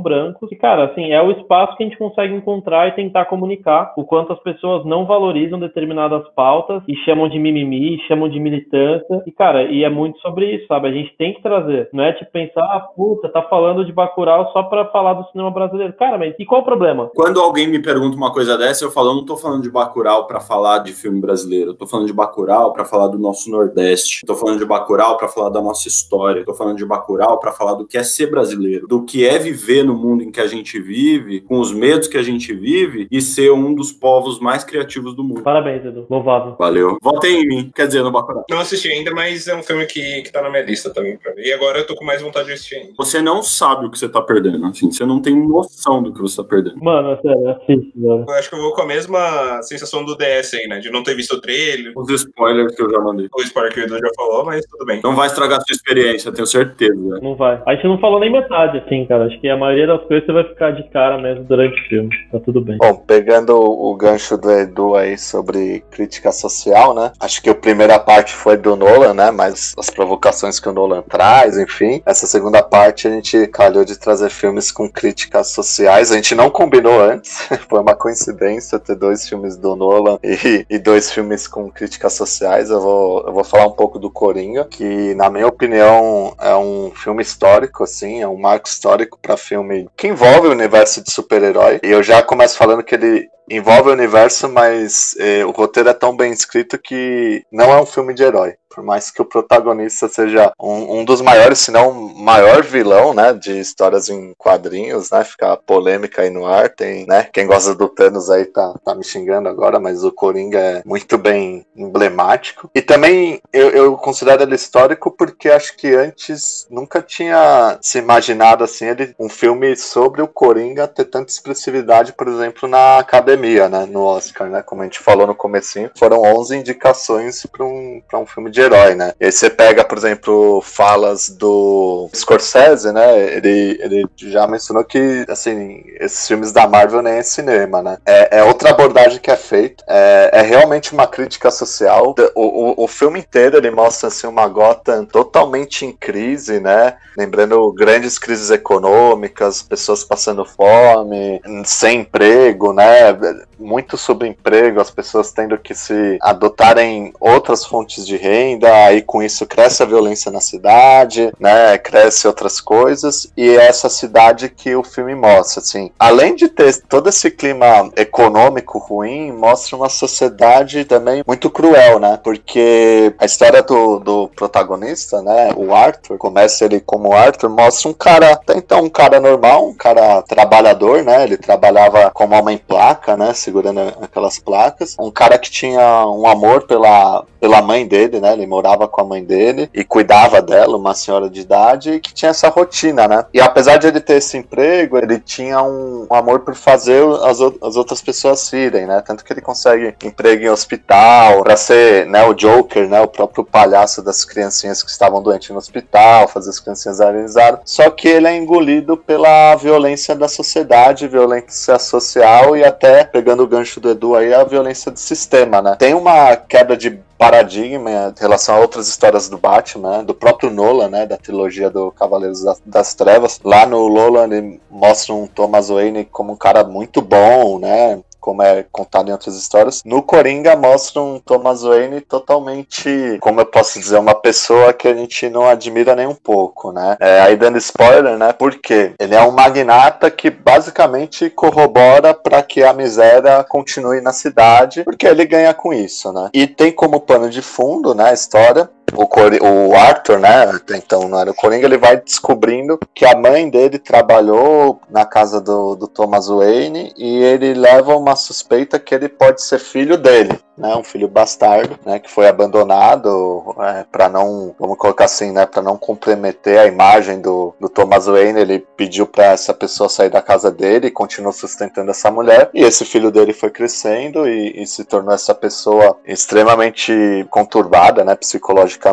brancos. E, cara, assim, é o espaço que a gente consegue encontrar e tentar comunicar o quanto as pessoas não valorizam determinadas pautas e chamam de mimimi, chamam de militância. E, cara, e é muito sobre isso, sabe? A gente tem que trazer. Não é tipo pensar, ah, puta, tá falando de Bacurau só para falar do cinema brasileiro. Cara, mas e qual o problema? Quando alguém me pergunta uma coisa dessa, eu falo, eu não tô falando de Bacurau para falar de filme brasileiro. Eu tô falando de Bacurau para falar do nosso Nordeste. Eu tô falando de Bacurau para falar da nossa história. Eu tô falando de Bacurau para falar do que é ser brasileiro, do que é viver no mundo em que a gente vive, com os medos que a gente vive e ser um dos povos mais criativos do mundo. Parabéns, Edu. Louvado. Valeu. Votem em mim, quer dizer, no Bacurau. Não assisti ainda, mas é um filme que, que tá na minha lista também pra ver. E agora eu tô com mais vontade de assistir ainda. Você não sabe o que você tá perdendo, assim, você não tem noção do que você tá perdendo. Mano, é sério, assiste, velho. Eu acho que eu vou com a mesma sensação do DS aí, né? De não ter visto o trailer. Os spoilers que eu já mandei. O spoiler que o Edu já falou, mas tudo bem. Não vai estragar a sua experiência, tenho certeza. Não vai. A gente não falou nem metade, assim, cara. Acho que a maioria das coisas você vai ficar de cara mesmo durante o filme. Tá tudo bem. Bom, pegando o gancho do Edu aí sobre crítica social, né? Acho que a primeira parte foi do Nolan, né? Mas as provocações que o Nolan traz, enfim. Essa segunda parte a gente calhou de trazer filmes com críticas sociais. A gente não combinou antes, foi uma coincidência ter dois filmes do Nolan e, e dois filmes com críticas sociais. Eu vou, eu vou falar um pouco do Coringa, que na minha opinião é um filme histórico, assim, é um marco histórico para filme que envolve o universo de super-herói. E eu já começo falando que ele envolve o universo, mas eh, o roteiro é tão bem escrito que não é um filme de herói. Por mais que o protagonista seja um, um dos maiores, se não o maior vilão, né, de histórias em quadrinhos, né, fica polêmica aí no ar, tem, né, quem gosta do Thanos aí tá, tá me xingando agora, mas o Coringa é muito bem emblemático. E também eu, eu considero ele histórico porque acho que antes nunca tinha se imaginado, assim, ele, um filme sobre o Coringa ter tanta expressividade, por exemplo, na academia, né, no Oscar, né, como a gente falou no comecinho, foram 11 indicações para um, um filme de herói, né? E aí você pega, por exemplo, falas do Scorsese, né? Ele, ele já mencionou que, assim, esses filmes da Marvel nem é cinema, né? É, é outra abordagem que é feita. É, é realmente uma crítica social. O, o, o, filme inteiro ele mostra assim, uma Gotham totalmente em crise, né? Lembrando grandes crises econômicas, pessoas passando fome, sem emprego, né? Muito sobre emprego, as pessoas tendo que se adotarem outras fontes de renda, aí com isso cresce a violência na cidade, né? Cresce outras coisas, e é essa cidade que o filme mostra, assim. Além de ter todo esse clima econômico ruim, mostra uma sociedade também muito cruel, né? Porque a história do, do protagonista, né? O Arthur, começa ele como Arthur, mostra um cara, até então um cara normal, um cara trabalhador, né? Ele trabalhava como homem placa, né? Segurando aquelas placas. Um cara que tinha um amor pela, pela mãe dele, né? Ele morava com a mãe dele e cuidava dela, uma senhora de idade, que tinha essa rotina, né? E apesar de ele ter esse emprego, ele tinha um, um amor por fazer as, as outras pessoas rirem, né? Tanto que ele consegue emprego em hospital, para ser, né, o Joker, né? O próprio palhaço das criancinhas que estavam doentes no hospital, fazer as criancinhas risada. Só que ele é engolido pela violência da sociedade, violência social e até, pegando o gancho do Edu aí, a violência do sistema, né? Tem uma quebra de paradigma em relação a outras histórias do Batman, né? do próprio Nolan, né, da trilogia do Cavaleiros das Trevas. Lá no Nolan ele mostra um Thomas Wayne como um cara muito bom, né, como é contado em outras histórias. No Coringa mostra um Thomas Wayne totalmente, como eu posso dizer, uma pessoa que a gente não admira nem um pouco, né? É, aí dando spoiler, né? Porque ele é um magnata que basicamente corrobora para que a miséria continue na cidade, porque ele ganha com isso, né? E tem como pano de fundo, né, a história, o, o Arthur, né? Então não era o Coringa, ele vai descobrindo que a mãe dele trabalhou na casa do, do Thomas Wayne e ele leva uma suspeita que ele pode ser filho dele né, um filho bastardo, né, que foi abandonado é, para não, vamos colocar assim, né, para não comprometer a imagem do, do Thomas Wayne, ele pediu para essa pessoa sair da casa dele e continuou sustentando essa mulher. E esse filho dele foi crescendo e, e se tornou essa pessoa extremamente conturbada, né, psicologicamente.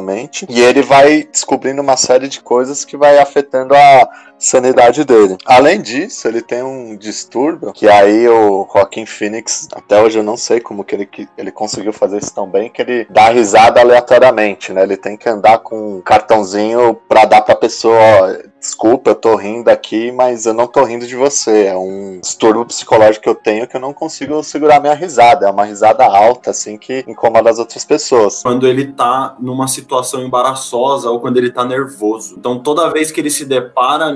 E ele vai descobrindo uma série de coisas que vai afetando a sanidade dele. Além disso, ele tem um distúrbio que aí o Joaquim Phoenix, até hoje eu não sei como que ele, que ele conseguiu fazer isso tão bem, que ele dá risada aleatoriamente, né? Ele tem que andar com um cartãozinho para dar pra pessoa desculpa, eu tô rindo aqui, mas eu não tô rindo de você. É um distúrbio psicológico que eu tenho que eu não consigo segurar minha risada. É uma risada alta, assim, que incomoda as outras pessoas. Quando ele tá numa situação embaraçosa ou quando ele tá nervoso. Então, toda vez que ele se depara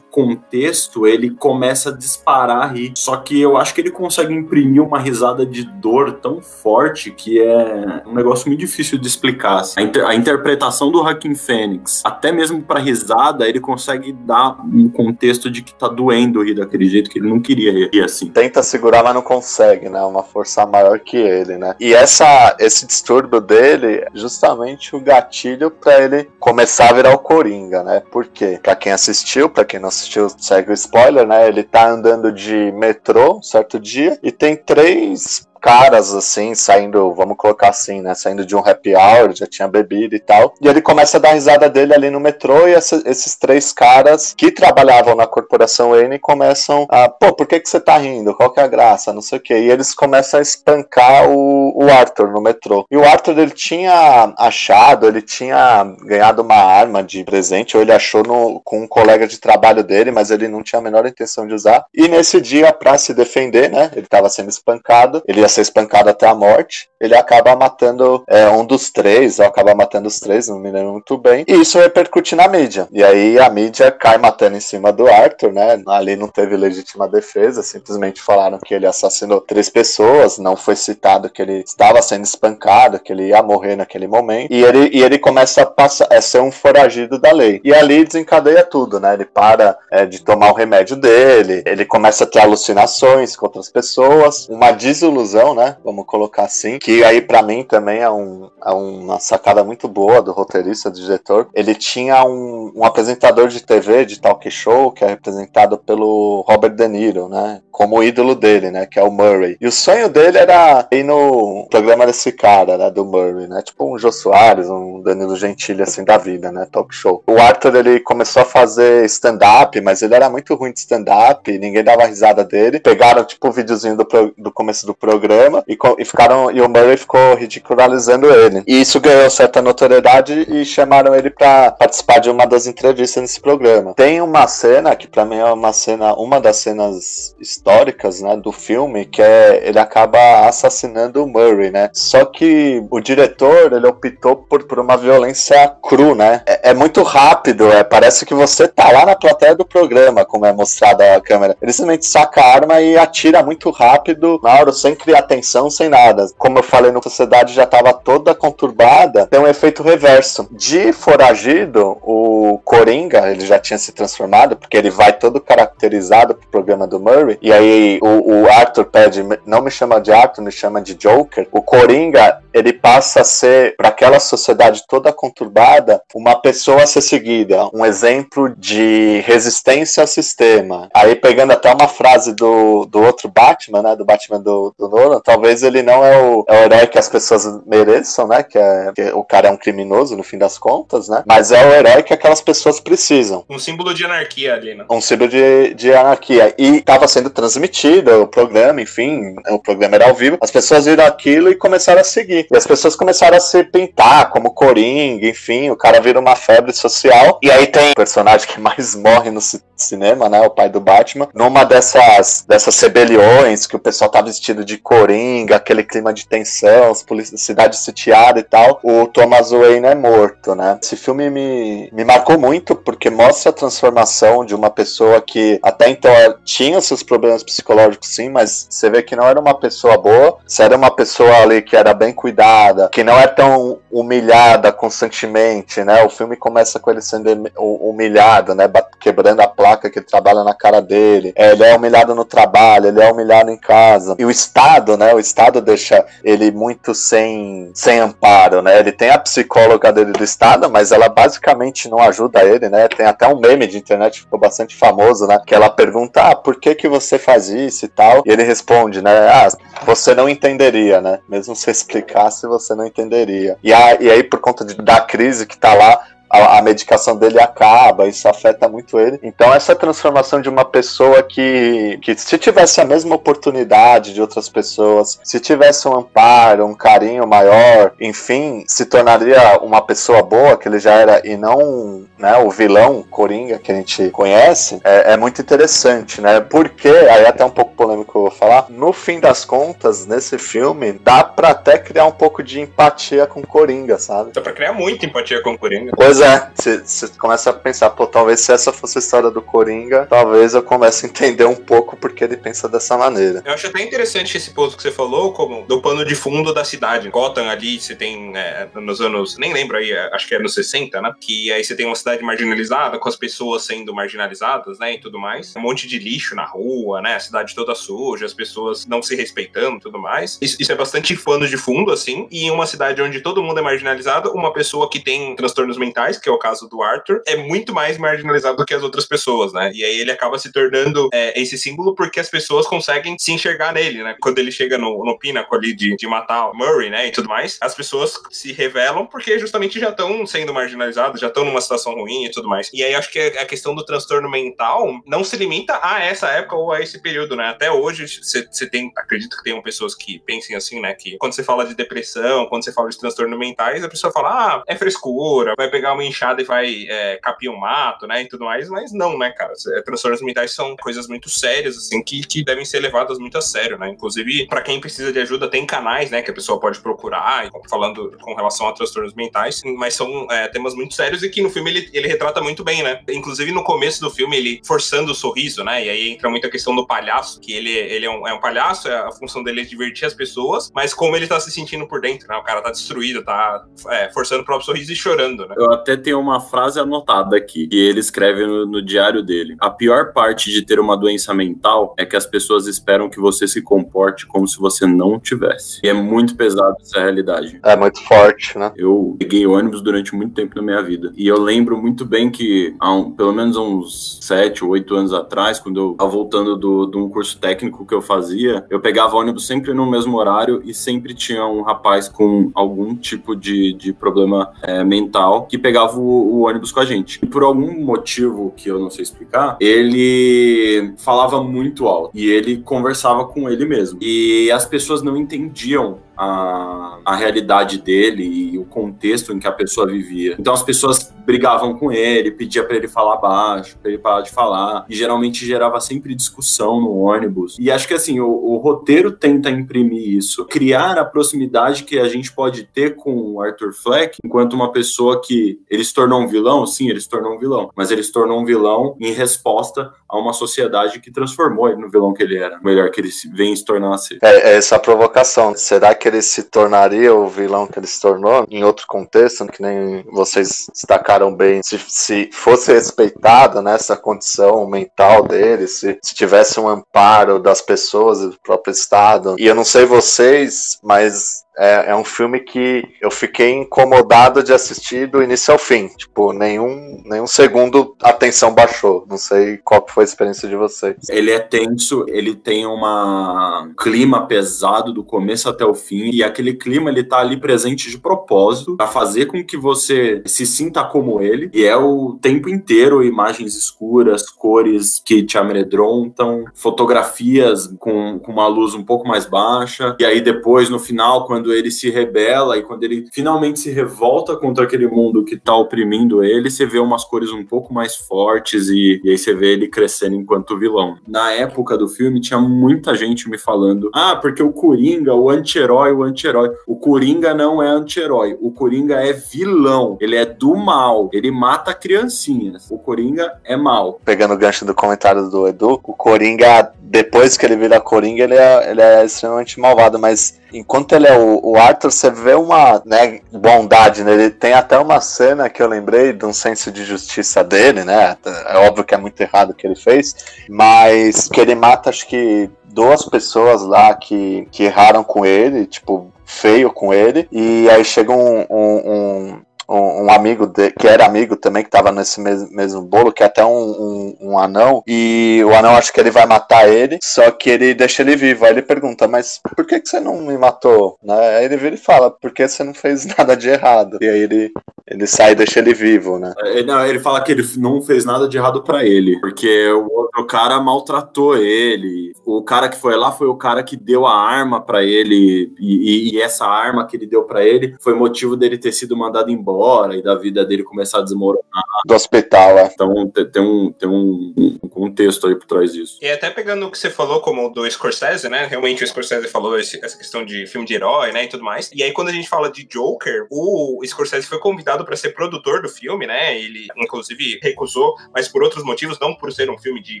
contexto, ele começa a disparar a rir. Só que eu acho que ele consegue imprimir uma risada de dor tão forte que é um negócio muito difícil de explicar. Assim. A, inter a interpretação do Hacking Fênix, até mesmo para risada, ele consegue dar um contexto de que tá doendo rir daquele jeito que ele não queria rir assim. Tenta segurar, mas não consegue, né? Uma força maior que ele, né? E essa, esse distúrbio dele justamente o gatilho para ele começar a virar o Coringa, né? Por quê? Pra quem assistiu, pra quem não assistiu, segue o spoiler, né? Ele tá andando de metrô um certo dia e tem três caras, assim, saindo, vamos colocar assim, né? Saindo de um happy hour, já tinha bebido e tal. E ele começa a dar risada dele ali no metrô, e essa, esses três caras que trabalhavam na corporação N começam a, pô, por que, que você tá rindo? Qual que é a graça? Não sei o quê. E eles começam a espancar o, o Arthur no metrô. E o Arthur, ele tinha achado, ele tinha ganhado uma arma de presente, ou ele achou no, com um colega de trabalho dele, mas ele não tinha a menor intenção de usar. E nesse dia, pra se defender, né? Ele tava sendo espancado, ele ia ser espancado até a morte, ele acaba matando é, um dos três, ou acaba matando os três, não me lembro muito bem, e isso repercute na mídia. E aí a mídia cai matando em cima do Arthur, né? Ali não teve legítima defesa, simplesmente falaram que ele assassinou três pessoas, não foi citado que ele estava sendo espancado, que ele ia morrer naquele momento, e ele, e ele começa a, passar, a ser um foragido da lei. E ali desencadeia tudo, né? Ele para é, de tomar o remédio dele, ele começa a ter alucinações com outras pessoas, uma desilusão né? Vamos colocar assim. Que aí, para mim, também é, um, é uma sacada muito boa do roteirista, do diretor. Ele tinha um, um apresentador de TV, de talk show, que é representado pelo Robert De Niro, né? Como ídolo dele, né? Que é o Murray. E o sonho dele era ir no programa desse cara, né? Do Murray, né? Tipo um Jô Soares, um Danilo Gentili, assim, da vida, né? Talk show. O Arthur, ele começou a fazer stand-up, mas ele era muito ruim de stand-up, ninguém dava risada dele. Pegaram, tipo, o um videozinho do, do começo do programa e, e, ficaram e o Murray ficou ridicularizando ele. E isso ganhou certa notoriedade e chamaram ele para participar de uma das entrevistas nesse programa. Tem uma cena que para mim é uma cena, uma das cenas históricas, né, do filme, que é ele acaba assassinando o Murray, né? Só que o diretor ele optou por, por uma violência cru, né? É, é muito rápido, é, parece que você tá lá na plateia do programa, como é mostrada a câmera. Ele simplesmente saca a arma e atira muito rápido, na hora, sem criar atenção, sem nada. Como eu falei, a sociedade já estava toda conturbada, tem um efeito reverso. De foragido, o Coringa, ele já tinha se transformado, porque ele vai todo caracterizado pro programa do Murray, e aí o, o Arthur pede, não me chama de Arthur, me chama de Joker. O Coringa, ele passa a ser, para aquela sociedade toda conturbada, uma pessoa a ser seguida, um exemplo de resistência ao sistema. Aí pegando até uma frase do, do outro Batman, né, do Batman do, do talvez ele não é o, é o herói que as pessoas mereçam, né? Que, é, que o cara é um criminoso no fim das contas, né? Mas é o herói que aquelas pessoas precisam. Um símbolo de anarquia ali, né? Um símbolo de, de anarquia. E estava sendo transmitido o programa, enfim, o programa era ao vivo. As pessoas viram aquilo e começaram a seguir. E as pessoas começaram a se pintar como Coringa, enfim, o cara vira uma febre social. E aí tem o personagem que mais morre no cinema, né? O pai do Batman. Numa dessas, dessas rebeliões que o pessoal tá vestido de cor Coringa, aquele clima de tensão, cidade sitiada e tal, o Thomas Wayne é morto, né? Esse filme me, me marcou muito porque mostra a transformação de uma pessoa que até então tinha seus problemas psicológicos sim, mas você vê que não era uma pessoa boa, se era uma pessoa ali que era bem cuidada, que não é tão humilhada constantemente, né? O filme começa com ele sendo humilhado, né? Quebrando a placa que trabalha na cara dele. É, ele é humilhado no trabalho, ele é humilhado em casa. E o Estado, né? O Estado deixa ele muito sem, sem amparo, né? Ele tem a psicóloga dele do Estado, mas ela basicamente não ajuda ele, né? Tem até um meme de internet que ficou bastante famoso, né? Que ela pergunta, ah, por que que você faz isso e tal? E ele responde, né? Ah, você não entenderia, né? Mesmo se explicasse, você não entenderia. E, a, e aí, por conta de, da crise que tá lá, a, a, medicação dele acaba, isso afeta muito ele. Então, essa transformação de uma pessoa que, que, se tivesse a mesma oportunidade de outras pessoas, se tivesse um amparo, um carinho maior, enfim, se tornaria uma pessoa boa, que ele já era, e não né, o vilão Coringa que a gente conhece, é, é muito interessante, né? Porque, aí até um pouco polêmico eu vou falar, no fim das contas, nesse filme, dá pra até criar um pouco de empatia com Coringa, sabe? Dá pra criar muita empatia com Coringa. Pois é, você começa a pensar, pô, talvez se essa fosse a história do Coringa, talvez eu comece a entender um pouco porque ele pensa dessa maneira. Eu acho até interessante esse ponto que você falou, como do pano de fundo da cidade. Gotham ali, você tem é, nos anos, nem lembro aí, acho que é nos 60, né? Que aí você tem uma cidade marginalizada, com as pessoas sendo marginalizadas, né? E tudo mais. Um monte de lixo na rua, né? A cidade toda suja, as pessoas não se respeitando tudo mais. Isso, isso é bastante pano de fundo, assim. E em uma cidade onde todo mundo é marginalizado, uma pessoa que tem transtornos mentais, que é o caso do Arthur, é muito mais marginalizado do que as outras pessoas, né? E aí ele acaba se tornando é, esse símbolo porque as pessoas conseguem se enxergar nele, né? Quando ele chega no, no pináculo ali de, de matar o Murray, né? E tudo mais, as pessoas se revelam porque justamente já estão sendo marginalizadas, já estão numa situação ruim e tudo mais. E aí acho que a questão do transtorno mental não se limita a essa época ou a esse período, né? Até hoje você tem, acredito que tenham pessoas que pensem assim, né? Que quando você fala de depressão, quando você fala de transtorno mentais, a pessoa fala, ah, é frescura, vai pegar uma enxada e vai é, capir um mato, né? E tudo mais, mas não, né, cara? Transtornos mentais são coisas muito sérias, assim, que, que devem ser levadas muito a sério, né? Inclusive, para quem precisa de ajuda, tem canais, né, que a pessoa pode procurar, falando com relação a transtornos mentais, mas são é, temas muito sérios e que no filme ele, ele retrata muito bem, né? Inclusive no começo do filme, ele forçando o sorriso, né? E aí entra muito a questão do palhaço, que ele, ele é, um, é um palhaço, é, a função dele é divertir as pessoas, mas como ele tá se sentindo por dentro, né? O cara tá destruído, tá é, forçando o próprio sorriso e chorando, né? Eu até tenho uma frase anotada aqui, que ele escreve no, no diário dele. A pior parte de ter uma doença mental é que as pessoas esperam que você se comporte como se você não tivesse. E é muito pesado essa realidade. É muito forte, né? Eu peguei ônibus durante muito tempo na minha vida. E eu lembro muito bem que, há um, pelo menos uns sete ou oito anos atrás, quando eu estava voltando do, de um curso técnico que eu fazia, eu pegava ônibus sempre no mesmo horário e sempre tinha um rapaz com algum tipo de, de problema é, mental que pegava o, o ônibus com a gente. E por algum motivo que eu não sei explicar, ele falava muito alto e ele conversava com ele mesmo. E as pessoas não entendiam a, a realidade dele e o contexto em que a pessoa vivia. Então as pessoas brigavam com ele, pedia para ele falar baixo, para ele parar de falar, e geralmente gerava sempre discussão no ônibus. E acho que assim, o, o, roteiro tenta imprimir isso, criar a proximidade que a gente pode ter com o Arthur Fleck, enquanto uma pessoa que ele se tornou um vilão, sim, ele se tornou um vilão, mas ele se tornou um vilão em resposta a uma sociedade que transformou ele no vilão que ele era, melhor que ele vem se tornar a ser. É, é essa provocação. Será que ele se tornaria o vilão que ele se tornou em outro contexto, que nem vocês destacaram bem, se, se fosse respeitado nessa condição mental dele, se, se tivesse um amparo das pessoas do próprio Estado. E eu não sei vocês, mas é, é, um filme que eu fiquei incomodado de assistir do início ao fim. Tipo, nenhum, nenhum segundo a tensão baixou. Não sei qual foi a experiência de vocês. Ele é tenso, ele tem uma clima pesado do começo até o fim, e aquele clima ele tá ali presente de propósito para fazer com que você se sinta como ele. E é o tempo inteiro imagens escuras, cores que te amedrontam, fotografias com, com uma luz um pouco mais baixa. E aí depois, no final, quando quando ele se rebela e quando ele finalmente se revolta contra aquele mundo que tá oprimindo ele, você vê umas cores um pouco mais fortes e, e aí você vê ele crescendo enquanto vilão. Na época do filme, tinha muita gente me falando: ah, porque o Coringa, o anti-herói, o anti-herói. O Coringa não é anti-herói, o Coringa é vilão, ele é do mal, ele mata criancinhas. O Coringa é mal. Pegando o gancho do comentário do Edu, o Coringa, depois que ele vira Coringa, ele é, ele é extremamente malvado, mas enquanto ele é o, o Arthur, você vê uma né, bondade nele. Tem até uma cena que eu lembrei de um senso de justiça dele, né? É óbvio que é muito errado o que ele fez, mas que ele mata, acho que duas pessoas lá que, que erraram com ele, tipo, feio com ele, e aí chega um, um, um um, um, amigo de, que era amigo também, que tava nesse mesmo, mesmo bolo, que é até um, um, um, anão, e o anão acha que ele vai matar ele, só que ele deixa ele vivo. Aí ele pergunta, mas por que, que você não me matou? Né? Aí ele vira e fala, porque você não fez nada de errado. E aí ele, ele sai e deixa ele vivo, né? É, não, ele fala que ele não fez nada de errado para ele, porque o outro cara maltratou ele. O cara que foi lá foi o cara que deu a arma para ele, e, e, essa arma que ele deu para ele foi motivo dele ter sido mandado embora embora e da vida dele começar a desmoronar. Do hospital, é. Então tem um, tem um, um contexto aí por trás disso. E até pegando o que você falou como do Scorsese, né? Realmente o Scorsese falou esse, essa questão de filme de herói, né? E tudo mais. E aí quando a gente fala de Joker, o Scorsese foi convidado para ser produtor do filme, né? Ele inclusive recusou, mas por outros motivos, não por ser um filme de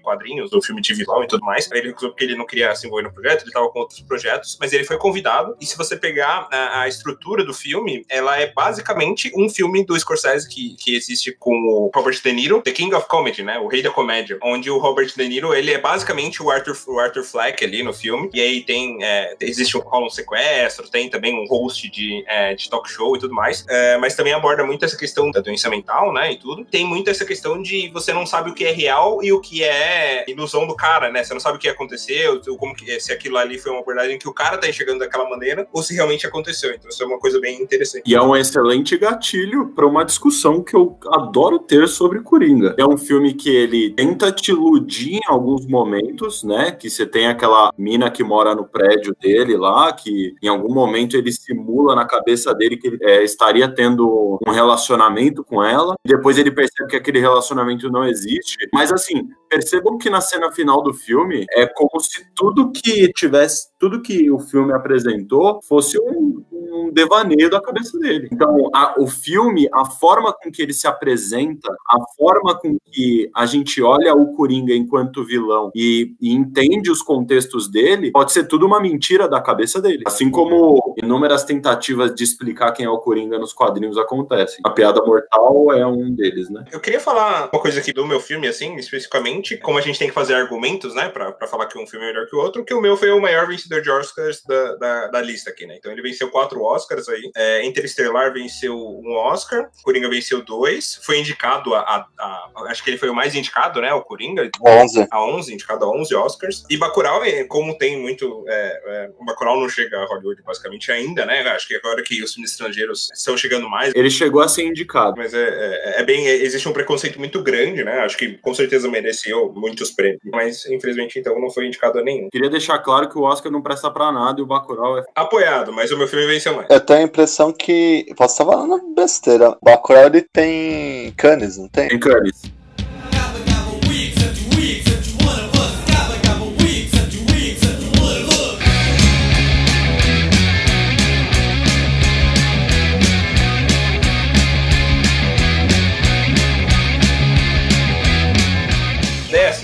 quadrinhos, um filme de vilão e tudo mais. Ele recusou porque ele não queria se envolver no projeto, ele estava com outros projetos, mas ele foi convidado. E se você pegar a, a estrutura do filme, ela é basicamente um um filme do Scorsese que, que existe com o Robert De Niro, The King of Comedy, né? O Rei da Comédia. Onde o Robert De Niro, ele é basicamente o Arthur, o Arthur Fleck ali no filme. E aí tem, é, existe um, um sequestro, tem também um host de, é, de talk show e tudo mais. É, mas também aborda muito essa questão da doença mental, né? E tudo. Tem muito essa questão de você não sabe o que é real e o que é ilusão do cara, né? Você não sabe o que aconteceu, como que, se aquilo ali foi uma abordagem que o cara tá enxergando daquela maneira ou se realmente aconteceu. Então isso é uma coisa bem interessante. E é um excelente gatilho gatilho para uma discussão que eu adoro ter sobre Coringa. É um filme que ele tenta te iludir em alguns momentos, né? Que você tem aquela mina que mora no prédio dele lá, que em algum momento ele simula na cabeça dele que ele é, estaria tendo um relacionamento com ela, e depois ele percebe que aquele relacionamento não existe. Mas assim, percebam que na cena final do filme é como se tudo que tivesse, tudo que o filme apresentou fosse um, um devaneio da cabeça dele. Então, a, o filme, a forma com que ele se apresenta, a forma com que a gente olha o Coringa enquanto vilão e, e entende os contextos dele, pode ser tudo uma mentira da cabeça dele. Assim como inúmeras tentativas de explicar quem é o Coringa nos quadrinhos acontecem. A piada mortal é um deles, né? Eu queria falar uma coisa aqui do meu filme, assim, especificamente, como a gente tem que fazer argumentos, né, pra, pra falar que um filme é melhor que o outro, que o meu foi o maior vencedor de Oscars da, da, da lista aqui, né? Então ele venceu quatro Oscars aí. É, Interestelar venceu um Oscar, Coringa venceu dois, foi indicado a, a, a, Acho que ele foi o mais indicado, né? O Coringa. 11. A 11, indicado a 11 Oscars. E Bacurau, é, como tem muito. É, é, o Bacurau não chega a Hollywood basicamente ainda, né? Acho que agora que os filmes estrangeiros estão chegando mais. Ele chegou a ser indicado. Mas é, é, é bem. Existe um preconceito muito grande, né? Acho que com certeza mereceu muitos prêmios. Mas infelizmente então não foi indicado a nenhum. Queria deixar claro que o Oscar não presta pra nada e o Bacurau é. Apoiado, mas o meu filme venceu mais. Eu tenho a impressão que. Posso estar falando besteira. Bacurau ele tem Cannes, não tem? Tem Cannes.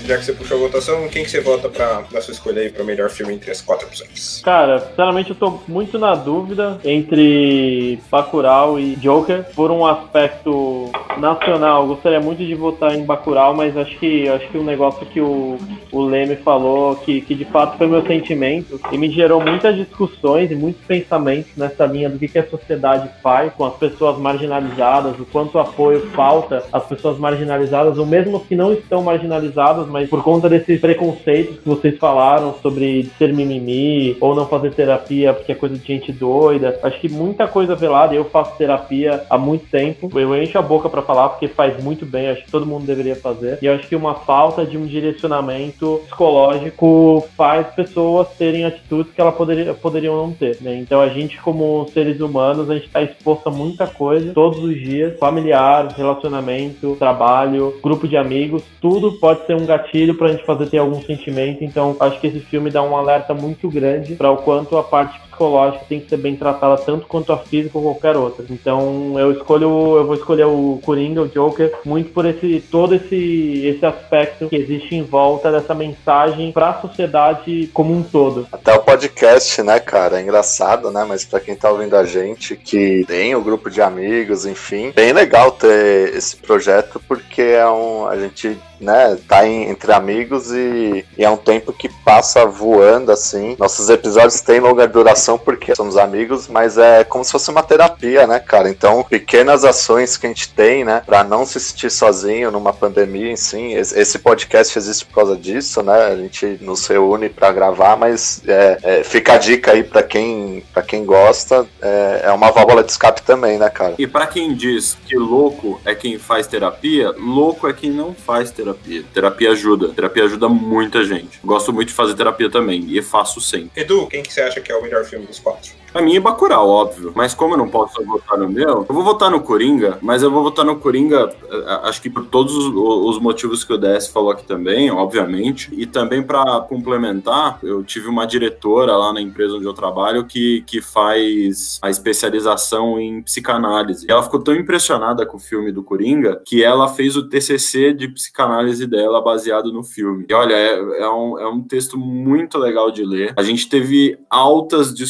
Já que você puxou a votação, quem que você vota pra, na sua escolha aí para o melhor filme entre as quatro opções? Cara, sinceramente eu tô muito na dúvida entre Bacurau e Joker, por um aspecto nacional. Gostaria muito de votar em Bacurau, mas acho que acho que o um negócio que o, o Leme falou, que, que de fato foi meu sentimento, e me gerou muitas discussões e muitos pensamentos nessa linha do que, que a sociedade faz com as pessoas marginalizadas, o quanto apoio falta às pessoas marginalizadas, ou mesmo que não estão marginalizadas, mas mas por conta desses preconceitos que vocês falaram sobre ser mimimi ou não fazer terapia porque é coisa de gente doida, acho que muita coisa velada. Eu faço terapia há muito tempo, eu encho a boca para falar porque faz muito bem, acho que todo mundo deveria fazer. E acho que uma falta de um direcionamento psicológico faz pessoas terem atitudes que elas poderia, poderiam não ter. Né? Então a gente, como seres humanos, a gente está exposto a muita coisa todos os dias, familiar, relacionamento, trabalho, grupo de amigos, tudo pode ser um gatilho para a gente fazer ter algum sentimento. Então acho que esse filme dá um alerta muito grande para o quanto a parte psicológica tem que ser bem tratada tanto quanto a física ou qualquer outra. Então eu escolho, eu vou escolher o Coringa, o Joker, muito por esse todo esse esse aspecto que existe em volta dessa mensagem para a sociedade como um todo. Até o podcast, né, cara, é engraçado, né, mas para quem tá ouvindo a gente que tem o um grupo de amigos, enfim, bem legal ter esse projeto porque é um a gente né, tá em, entre amigos e, e, é um tempo que passa voando assim. Nossos episódios têm longa duração porque somos amigos, mas é como se fosse uma terapia, né, cara? Então, pequenas ações que a gente tem, né, para não se sentir sozinho numa pandemia, sim. Esse podcast existe por causa disso, né? A gente nos reúne para gravar, mas é, é, fica a dica aí para quem, pra quem gosta, é, é uma válvula de escape também, né, cara? E para quem diz que louco é quem faz terapia, louco é quem não faz terapia terapia. Terapia ajuda. Terapia ajuda muita gente. Gosto muito de fazer terapia também. E faço sempre. Edu, quem que você acha que é o melhor filme dos quatro? Pra mim é Bacurau, óbvio. Mas como eu não posso votar no meu, eu vou votar no Coringa, mas eu vou votar no Coringa, eh, acho que por todos os motivos que o DS falou aqui também, obviamente. E também para complementar, eu tive uma diretora lá na empresa onde eu trabalho que, que faz a especialização em psicanálise. Ela ficou tão impressionada com o filme do Coringa que ela fez o TCC de psicanálise dela baseado no filme. E olha, é, é, um, é um texto muito legal de ler. A gente teve altas discussões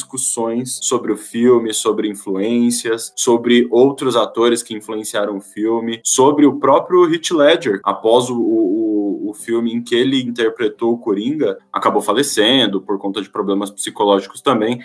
sobre o filme, sobre influências, sobre outros atores que influenciaram o filme, sobre o próprio Heath Ledger, após o, o, o filme em que ele interpretou o Coringa, acabou falecendo por conta de problemas psicológicos também,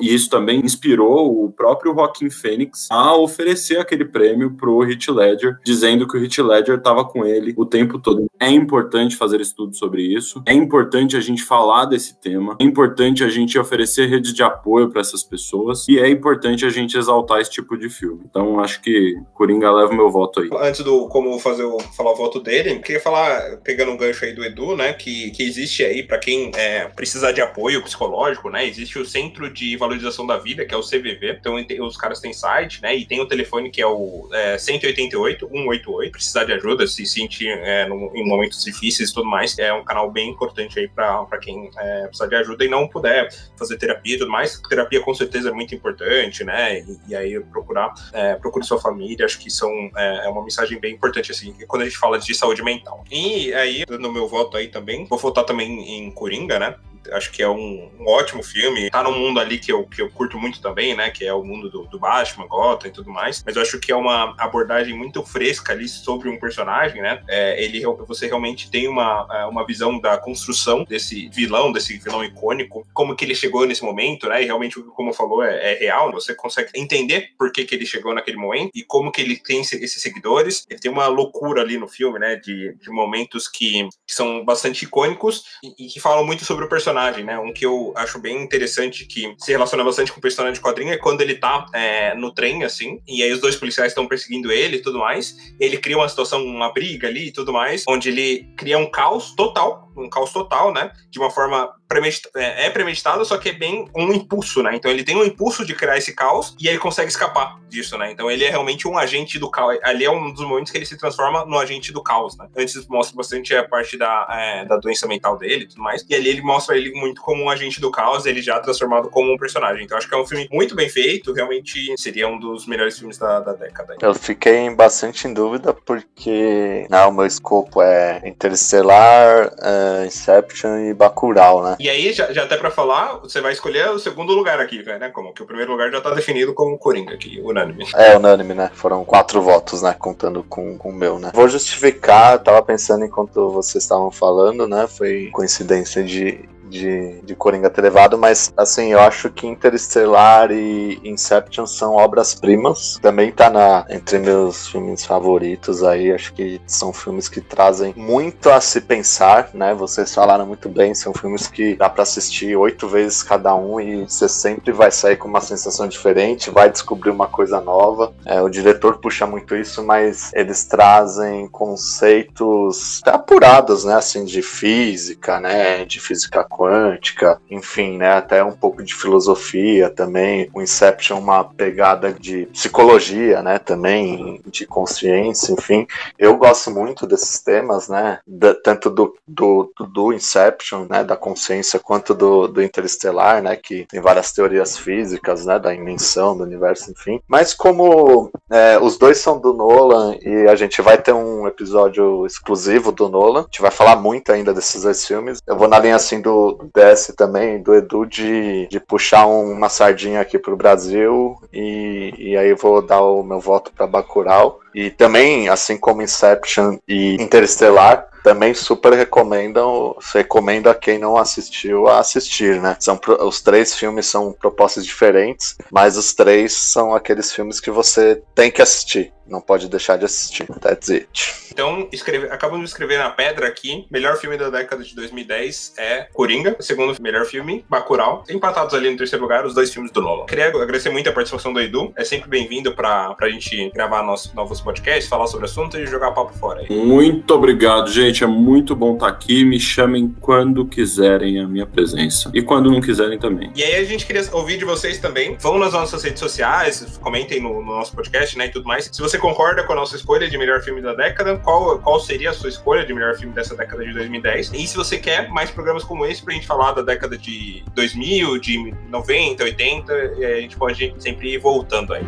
e isso também inspirou o próprio Joaquin Phoenix a oferecer aquele prêmio pro Heath Ledger, dizendo que o Heath Ledger estava com ele o tempo todo. É importante fazer estudo sobre isso, é importante a gente falar desse tema, é importante a gente oferecer redes de apoio para essas pessoas. E é importante a gente exaltar esse tipo de filme. Então acho que Coringa leva meu voto aí. Antes do como fazer o, falar o voto dele, queria falar, pegando um gancho aí do Edu, né, que, que existe aí para quem é, precisar de apoio psicológico, né, existe o Centro de Valorização da Vida, que é o CVV. Então os caras têm site, né, e tem o telefone que é o é, 188 188. Precisar de ajuda, se sentir é, no, em momentos difíceis e tudo mais, é um canal bem importante aí para quem é, precisar de ajuda e não puder fazer terapia e tudo mais. Terapia com certeza é muito importante, né? E, e aí procurar, é, procure sua família, acho que são, é, é, uma mensagem bem importante, assim, quando a gente fala de saúde mental. E aí, no meu voto aí também, vou votar também em Coringa, né? acho que é um, um, ótimo filme. Tá num mundo ali que eu, que eu curto muito também, né? Que é o mundo do, do Batman, Gotham e tudo mais. Mas eu acho que é uma abordagem muito fresca ali sobre um personagem, né? É, ele, você realmente tem uma, é, uma visão da construção desse vilão, desse vilão icônico, como que ele chegou nesse momento, né? E realmente, como falou, é, é real. Você consegue entender por que, que ele chegou naquele momento e como que ele tem esses seguidores. Ele tem uma loucura ali no filme, né? De, de momentos que, que são bastante icônicos e, e que falam muito sobre o personagem né? Um que eu acho bem interessante que se relaciona bastante com o personagem de quadrinho é quando ele tá é, no trem, assim, e aí os dois policiais estão perseguindo ele e tudo mais. Ele cria uma situação, uma briga ali e tudo mais, onde ele cria um caos total, um caos total, né? De uma forma é, é premeditado, só que é bem um impulso, né? Então ele tem um impulso de criar esse caos e ele consegue escapar disso, né? Então ele é realmente um agente do caos. Ali é um dos momentos que ele se transforma no agente do caos, né? Antes mostra bastante a parte da, é, da doença mental dele e tudo mais. E ali ele mostra ele muito como um agente do caos, ele já transformado como um personagem. Então acho que é um filme muito bem feito, realmente seria um dos melhores filmes da, da década. Eu fiquei bastante em dúvida porque não, o meu escopo é Interestelar, é, Inception e Bacurau, né? E aí, já, já até pra falar, você vai escolher o segundo lugar aqui, né? Como que o primeiro lugar já tá definido como Coringa aqui, unânime. É, unânime, né? Foram quatro votos, né? Contando com, com o meu, né? Vou justificar, tava pensando enquanto vocês estavam falando, né? Foi coincidência de de, de Coringa ter levado, mas assim, eu acho que Interestelar e Inception são obras-primas. Também tá na, entre meus filmes favoritos aí, acho que são filmes que trazem muito a se pensar, né? Vocês falaram muito bem, são filmes que dá para assistir oito vezes cada um e você sempre vai sair com uma sensação diferente, vai descobrir uma coisa nova. É, o diretor puxa muito isso, mas eles trazem conceitos apurados, né? Assim, de física, né? De física enfim, né? Até um pouco de filosofia também. O Inception, uma pegada de psicologia, né? Também, de consciência, enfim. Eu gosto muito desses temas, né? Da, tanto do, do, do Inception, né? Da consciência, quanto do, do Interestelar, né? Que tem várias teorias físicas, né? Da dimensão do universo, enfim. Mas como é, os dois são do Nolan e a gente vai ter um episódio exclusivo do Nolan, a gente vai falar muito ainda desses dois filmes. Eu vou na linha assim do DS também, do Edu, de, de puxar uma sardinha aqui pro Brasil e, e aí vou dar o meu voto para Bacurau. E também, assim como Inception e Interestelar, também super recomendam, recomendo a quem não assistiu a assistir, né? São, os três filmes são propostas diferentes, mas os três são aqueles filmes que você tem que assistir não pode deixar de assistir. That's it. Então, escreve, acabamos de escrever na pedra aqui. Melhor filme da década de 2010 é Coringa. Segundo melhor filme, Bacurau. Empatados ali no terceiro lugar, os dois filmes do Nolan. Queria agradecer muito a participação do Edu. É sempre bem-vindo pra, pra gente gravar nossos novos podcasts, falar sobre assunto e jogar papo fora aí. Muito obrigado, gente. É muito bom estar aqui. Me chamem quando quiserem a minha presença. E quando não quiserem também. E aí a gente queria ouvir de vocês também. Vão nas nossas redes sociais, comentem no, no nosso podcast, né, e tudo mais. Se você concorda com a nossa escolha de melhor filme da década, qual, qual seria a sua escolha de melhor filme dessa década de 2010? E se você quer mais programas como esse pra gente falar da década de 2000, de 90, 80, a gente pode sempre ir voltando aí.